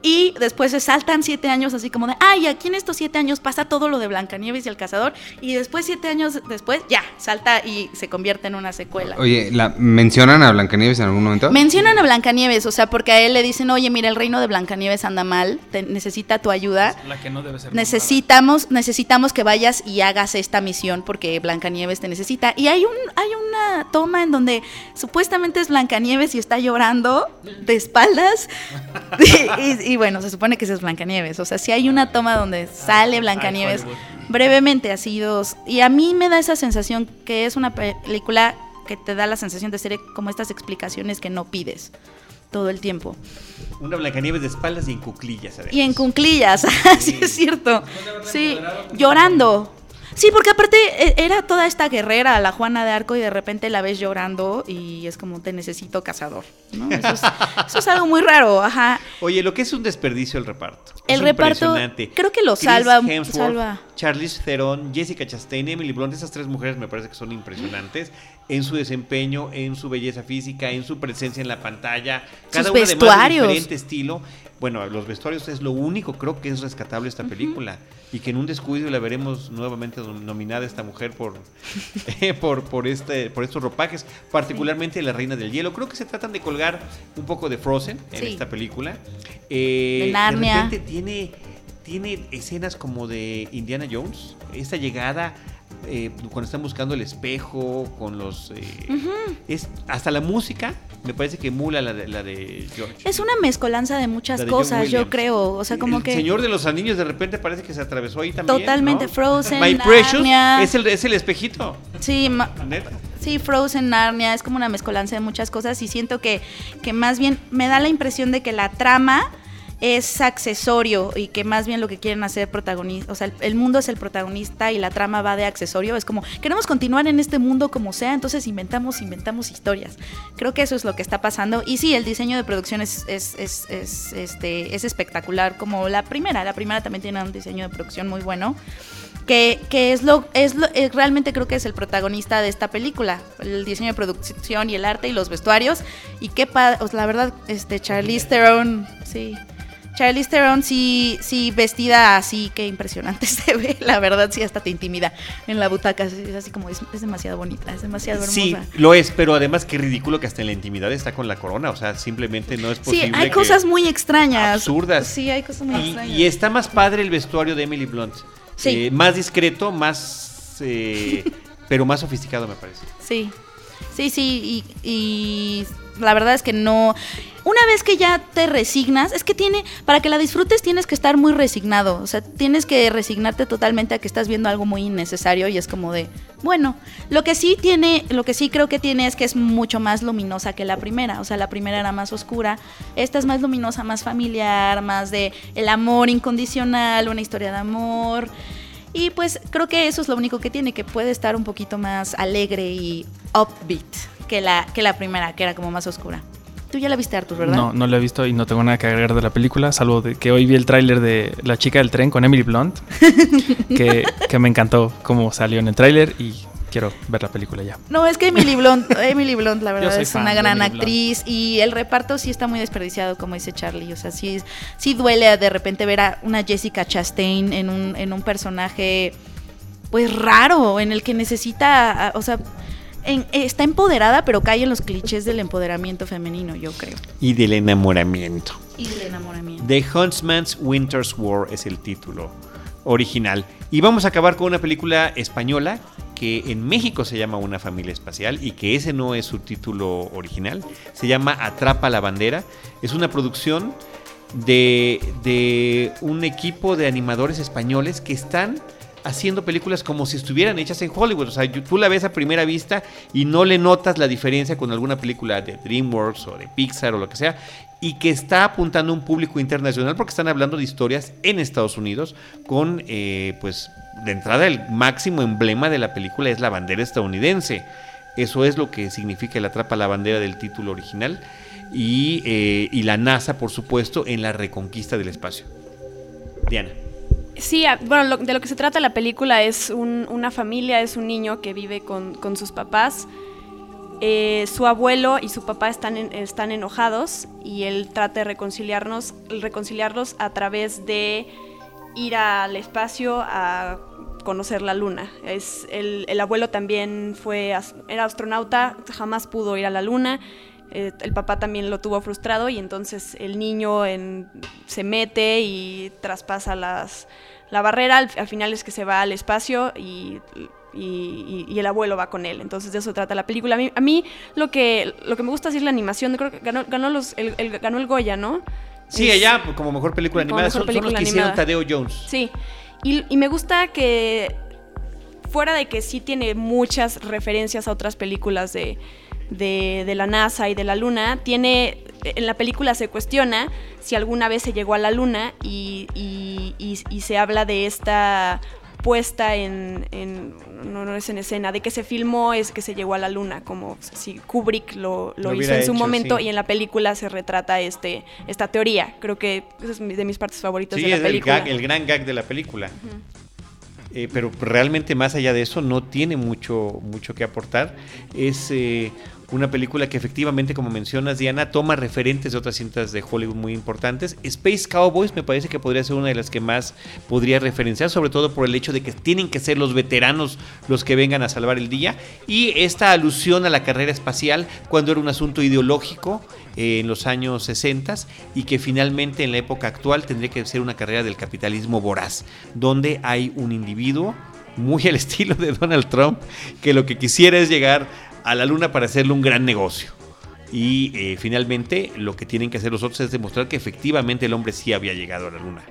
Speaker 4: Y después se saltan siete años así como de, ay, aquí en estos siete años pasa todo lo de Blancanieves y el cazador. Y después, siete años después, ya, salta y se convierte en una secuela.
Speaker 7: Oye, ¿la mencionan a Blancanieves en algún momento?
Speaker 4: Mencionan a Blancanieves, o sea, porque a él le dicen, oye, mira, el reino de Blancanieves anda mal, te- necesita tu ayuda.
Speaker 6: La que no debe ser.
Speaker 4: Necesitamos, necesitamos que vayas y hagas esta misión porque Blancanieves te necesita. Y hay un, hay una toma en donde supuestamente es Blancanieves y está llorando de espaldas. y, y- y bueno, se supone que esa es Blancanieves. O sea, si hay una toma donde sale Blancanieves
Speaker 6: Hollywood.
Speaker 4: brevemente, así dos. Y a mí me da esa sensación que es una película que te da la sensación de ser como estas explicaciones que no pides todo el tiempo.
Speaker 1: Una Blancanieves de espaldas y en cuclillas. además.
Speaker 4: Y en cunclillas, sí es cierto. Sí, llorando. Sí, porque aparte e- era toda esta guerrera, la Juana de Arco, y de repente la ves llorando y es como te necesito cazador. ¿no? Eso, es, eso es algo muy raro, ajá.
Speaker 1: Oye, lo que es un desperdicio el reparto.
Speaker 4: El
Speaker 1: Es
Speaker 4: reparto,
Speaker 1: impresionante.
Speaker 4: creo que lo
Speaker 1: Chris
Speaker 4: salva-
Speaker 1: Hemsworth,
Speaker 4: salva.
Speaker 1: Charlize Theron, Jessica Chastain, Emily Blunt, esas tres mujeres me parece que son impresionantes en su desempeño, en su belleza física, en su presencia en la pantalla. Cada
Speaker 4: Sus
Speaker 1: una además de
Speaker 4: vestuarios.
Speaker 1: diferente estilo. Bueno, los vestuarios es lo único creo que es rescatable de esta película y que en un descuido la veremos nuevamente nom- nominada esta mujer por por por este por estos ropajes, particularmente la Reina del Hielo. Creo que se tratan de colgar un poco de Frozen en
Speaker 4: Sí.
Speaker 1: esta película. Eh,
Speaker 4: De Narnia.
Speaker 1: repente tiene, tiene escenas como de Indiana Jones. Esta llegada, eh, cuando están buscando el espejo, con los... eh, es Hasta la música, me parece que emula la de, la de George.
Speaker 4: Es una mezcolanza de muchas
Speaker 1: de
Speaker 4: cosas, yo creo. O sea, como
Speaker 1: el
Speaker 4: que.
Speaker 1: Señor de los Anillos de repente parece que se atravesó ahí también.
Speaker 4: Totalmente,
Speaker 1: ¿no?
Speaker 4: Frozen,
Speaker 1: My Precious es el, es el espejito.
Speaker 4: Sí, ma-. Sí, Frozen, Narnia, es como una mezcolanza de muchas cosas y siento que, que más bien me da la impresión de que la trama es accesorio y que más bien lo que quieren hacer protagonista, o sea, el, el mundo es el protagonista y la trama va de accesorio, es como queremos continuar en este mundo como sea, entonces inventamos, inventamos historias. Creo que eso es lo que está pasando. Y sí, el diseño de producción es, es, es, es, este, es espectacular como la primera, la primera también tiene un diseño de producción muy bueno que, que es lo es lo realmente creo que es el protagonista de esta película el diseño de producción y el arte y los vestuarios. Y qué pa- sea, la verdad este Charlize Theron sí Charlize Theron sí sí vestida así qué impresionante se ve la verdad sí hasta te intimida en la butaca es así como es, es demasiado bonita es demasiado hermosa
Speaker 1: Sí, lo es, pero además qué ridículo que hasta en la intimidad está con la corona. O sea, simplemente no es
Speaker 4: Sí,
Speaker 1: posible.
Speaker 4: hay
Speaker 1: que-
Speaker 4: cosas muy extrañas
Speaker 1: absurdas.
Speaker 4: sí hay cosas muy
Speaker 1: Y,
Speaker 4: extrañas
Speaker 1: y está más padre el vestuario de Emily Blunt.
Speaker 4: Sí.
Speaker 1: Eh, más discreto, más. eh, pero más sofisticado, me parece.
Speaker 4: Sí. Sí, sí, y, y la verdad es que no. Una vez que ya te resignas, es que tiene, para que la disfrutes tienes que estar muy resignado, o sea, tienes que resignarte totalmente a que estás viendo algo muy innecesario y es como de, bueno, lo que sí tiene, lo que sí creo que tiene es que es mucho más luminosa que la primera, o sea, la primera era más oscura, esta es más luminosa, más familiar, más de el amor incondicional, una historia de amor. Y pues creo que eso es lo único que tiene, que puede estar un poquito más alegre y upbeat que la, que la primera, que era como más oscura. Tú ya la viste, Arthur, ¿verdad?
Speaker 6: No, no lo he visto y no tengo nada que agregar de la película, salvo de que hoy vi el tráiler de La chica del tren con Emily Blunt, que, que me encantó cómo salió en el tráiler y quiero ver la película ya.
Speaker 4: No, es que Emily Blunt, Emily Blunt la verdad es una gran
Speaker 3: Blunt.
Speaker 4: actriz y el reparto sí está muy desperdiciado, como dice Charlie. O sea, sí, sí duele de repente ver a una Jessica Chastain en un, en un personaje pues raro, en el que necesita, o sea, en- está empoderada, pero cae en los clichés del empoderamiento femenino, yo creo.
Speaker 1: Y del enamoramiento.
Speaker 4: Y del enamoramiento.
Speaker 1: The Huntsman's Winter's War es el título original. Y vamos a acabar con una película española que en México se llama Una familia espacial y que ese no es su título original. Se llama Atrapa la bandera. Es una producción de, de un equipo de animadores españoles que están haciendo películas como si estuvieran hechas en Hollywood. O sea, tú la ves a primera vista y no le notas la diferencia con alguna película de DreamWorks o de Pixar o lo que sea, y que está apuntando a un público internacional porque están hablando de historias en Estados Unidos con, eh, pues, de entrada el máximo emblema de la película es la bandera estadounidense. Eso es lo que significa el atrapa la bandera del título original. Y, eh, y la NASA, por supuesto, en la reconquista del espacio. Diana.
Speaker 5: Sí, bueno, lo- de lo que se trata la película es un- una familia, es un niño que vive con, sus papás. Eh, su abuelo y su papá están, en- están enojados y él trata de reconciliarnos, reconciliarlos a través de ir al espacio a conocer la luna. Es, el, el abuelo también fue, era astronauta, jamás pudo ir a la luna. Eh, el papá también lo tuvo frustrado y entonces el niño en- se mete y traspasa las, la barrera. Al, al final es que se va al espacio y, y- y- y el abuelo va con él. Entonces de eso trata la película. A mí, a mí lo, que, lo que me gusta es la animación. Creo que ganó, ganó, los, el, el- ganó el Goya, ¿no?
Speaker 1: Sí,
Speaker 5: Es-
Speaker 1: allá como mejor película
Speaker 5: Como
Speaker 1: animada
Speaker 5: mejor
Speaker 1: son, son los que hicieron. Tadeo Jones.
Speaker 5: Sí, y, y me gusta que fuera de que sí tiene muchas referencias a otras películas de, de, de la NASA y de la Luna, tiene, en la película se cuestiona si alguna vez se llegó a la Luna y, y- y- y se habla de esta puesta en, en- no, no es en escena, de que se filmó es que se llegó a la luna, como si Kubrick lo, lo
Speaker 1: Lo
Speaker 5: hizo en su
Speaker 1: hecho,
Speaker 5: momento
Speaker 1: sí.
Speaker 5: y en la película se retrata este, esta teoría. Creo que es de mis partes favoritas
Speaker 1: Sí,
Speaker 5: de la
Speaker 1: es el,
Speaker 5: película.
Speaker 1: gag- el gran gag de la película. Eh, pero realmente más allá de eso no tiene mucho, mucho que aportar. Es eh, una película que efectivamente, como mencionas, Diana, toma referentes de otras cintas de Hollywood muy importantes. Space Cowboys me parece que podría ser una de las que más podría referenciar, sobre todo por el hecho de que tienen que ser los veteranos los que vengan a salvar el día. Y esta alusión a la carrera espacial cuando era un asunto ideológico eh, en los años 60 y que finalmente en la época actual tendría que ser una carrera del capitalismo voraz, donde hay un individuo muy al estilo de Donald Trump que lo que quisiera es llegar a la luna para hacerle un gran negocio. Y eh, finalmente lo que tienen que hacer los otros es demostrar que efectivamente el hombre sí había llegado a la luna,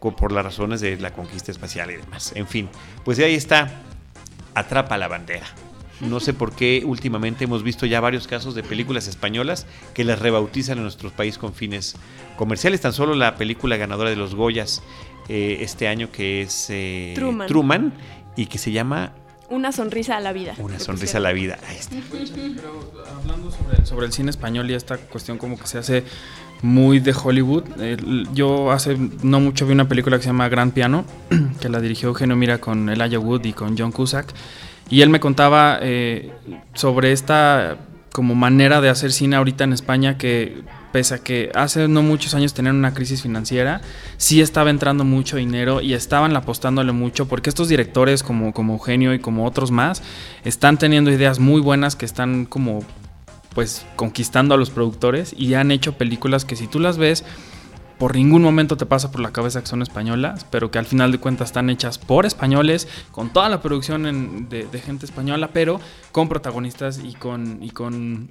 Speaker 1: por las razones de la conquista espacial y demás. En fin, pues ahí está, atrapa la bandera. No sé por qué últimamente hemos visto ya varios casos de películas españolas que las rebautizan en nuestro país con fines comerciales. Tan solo la película ganadora de los Goyas eh, este año que es eh,
Speaker 5: Truman.
Speaker 1: y que se llama
Speaker 5: Una sonrisa a la vida.
Speaker 1: Una sonrisa a la vida. Ahí está.
Speaker 6: Pero hablando sobre, sobre el cine español y esta cuestión como que se hace muy de Hollywood, yo hace no mucho vi una película que se llama Gran Piano, que la dirigió Eugenio Mira con Elijah Wood y con John Cusack, y él me contaba eh, sobre esta como manera de hacer cine ahorita en España que pese a que hace no muchos años tenían una crisis financiera, sí estaba entrando mucho dinero y estaban apostándole mucho porque estos directores como, como Eugenio y como otros más están teniendo ideas muy buenas que están como pues conquistando a los productores y han hecho películas que si tú las ves por ningún momento te pasa por la cabeza que son españolas, pero que al final de cuentas están hechas por españoles, con toda la producción de, de gente española, pero con protagonistas y con, y con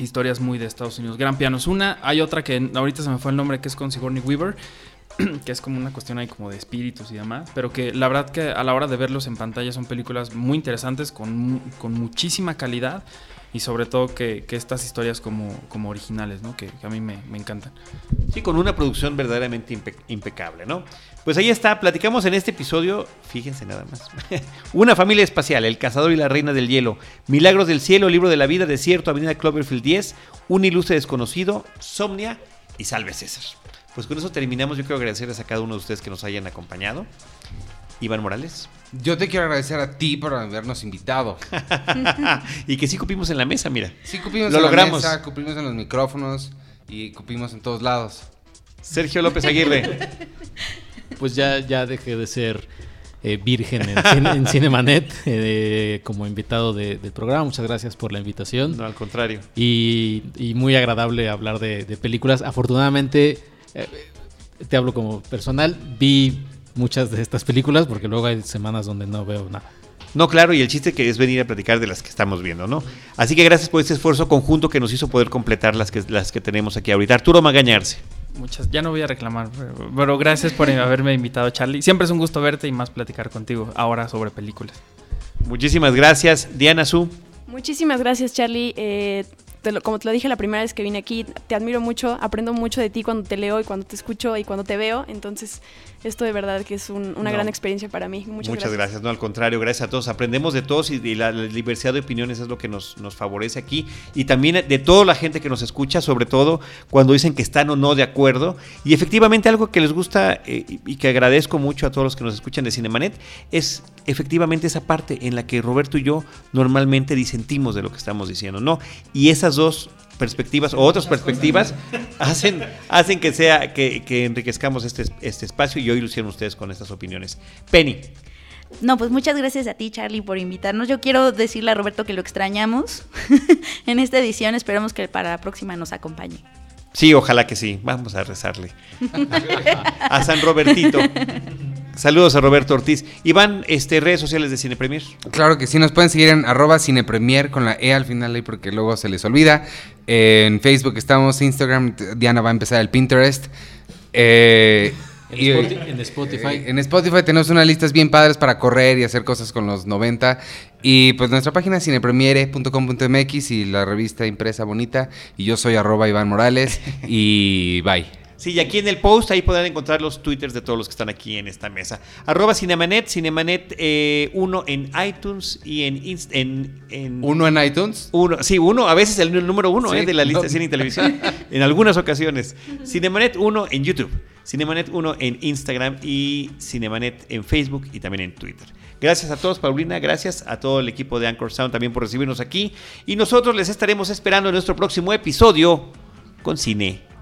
Speaker 6: historias muy de Estados Unidos. Gran pianos. Una, hay otra que ahorita se me fue el nombre, que es con Sigourney Weaver, que es como una cuestión ahí como de espíritus y demás, pero que la verdad que a la hora de verlos en pantalla son películas muy interesantes, con, con muchísima calidad y sobre todo que, que estas historias como, como originales, ¿no? que, a mí me, me encantan.
Speaker 1: Sí, con una producción verdaderamente impe- impecable, ¿no? Pues ahí está, platicamos en este episodio, fíjense nada más. Una familia espacial, El cazador y la reina del hielo, Milagros del cielo, Libro de la vida, Desierto, Avenida Cloverfield 10, Un ilustre desconocido, Somnia y Salve César. Pues con eso terminamos, yo quiero agradecerles a cada uno de ustedes que nos hayan acompañado. Iván Morales.
Speaker 7: Yo te quiero agradecer a ti por habernos invitado.
Speaker 1: y que sí cupimos en la mesa, mira.
Speaker 7: Sí, cupimos
Speaker 1: Lo
Speaker 7: en
Speaker 1: logramos.
Speaker 7: la mesa, cupimos en los micrófonos y cupimos en todos lados.
Speaker 1: Sergio López Aguirre.
Speaker 3: Pues ya, ya dejé de ser eh, virgen en, cine- en Cinemanet eh, como invitado de- del programa. Muchas gracias por la invitación.
Speaker 1: No, al contrario.
Speaker 3: Y, y muy agradable hablar de, de películas. Afortunadamente, eh, te hablo como personal, vi muchas de estas películas porque luego hay semanas donde no veo nada.
Speaker 1: No, claro, y el chiste que es venir a platicar de las que estamos viendo, ¿no? Así que gracias por este esfuerzo conjunto que nos hizo poder completar las que, las que tenemos aquí ahorita. Arturo Magañarse.
Speaker 6: Muchas, ya no voy a reclamar, pero, pero gracias por haberme invitado, Charlie. Siempre es un gusto verte y más platicar contigo ahora sobre películas.
Speaker 1: Muchísimas gracias. Diana Su.
Speaker 5: Muchísimas gracias, Charlie. Eh, te lo- como te lo dije la primera vez que vine aquí, te admiro mucho, aprendo mucho de ti cuando te leo y cuando te escucho y cuando te veo. Entonces, esto de verdad que es un- una
Speaker 1: No.
Speaker 5: gran experiencia para mí. Muchas,
Speaker 1: Muchas gracias. No, al contrario, gracias a todos. Aprendemos de todos y, la, la diversidad de opiniones es lo que nos, nos favorece aquí. Y también de toda la gente que nos escucha, sobre todo cuando dicen que están o no de acuerdo. Y efectivamente algo que les gusta eh, y, y que agradezco mucho a todos los que nos escuchan de Cinemanet es efectivamente esa parte en la que Roberto y yo normalmente disentimos de lo que estamos diciendo, ¿no? Y esas dos perspectivas o otras perspectivas hacen, hacen que sea que, que enriquezcamos este, este espacio y hoy lo hicieron ustedes con estas opiniones. Penny.
Speaker 4: No, pues muchas gracias a ti, Charlie, por invitarnos. Yo quiero decirle a Roberto que lo extrañamos en esta edición. Esperamos que para la próxima nos acompañe.
Speaker 1: Sí, ojalá que sí. Vamos a rezarle. a San Robertito. Saludos a Roberto Ortiz. Iván, este, redes sociales de Cine Premier.
Speaker 7: Claro que sí, nos pueden seguir en arroba cinepremier con la E al final ahí porque luego se les olvida. En Facebook estamos, Instagram, Diana va a empezar el Pinterest. Eh,
Speaker 3: En,
Speaker 7: y-
Speaker 3: Spoti- en Spotify.
Speaker 7: En Spotify tenemos unas listas bien padres para correr y hacer cosas con los 90. Y pues nuestra página es cinepremiere.com.mx y la revista impresa bonita. Y yo soy arroba Iván Morales. Y bye.
Speaker 1: Sí, y aquí en el post ahí podrán encontrar los twitters de todos los que están aquí en esta mesa. Arroba Cinemanet, Cinemanet 1 en iTunes y en... Inst- en, en
Speaker 7: Uno en iTunes.
Speaker 1: Uno, sí, uno, a veces el número uno
Speaker 7: Sí,
Speaker 1: eh, de la lista
Speaker 7: no.
Speaker 1: de cine y televisión, en algunas ocasiones. Cinemanet 1 en YouTube, Cinemanet 1 en Instagram y Cinemanet en Facebook y también en Twitter. Gracias a todos, Paulina, gracias a todo el equipo de Anchor Sound también por recibirnos aquí. Y nosotros les estaremos esperando en nuestro próximo episodio con cine,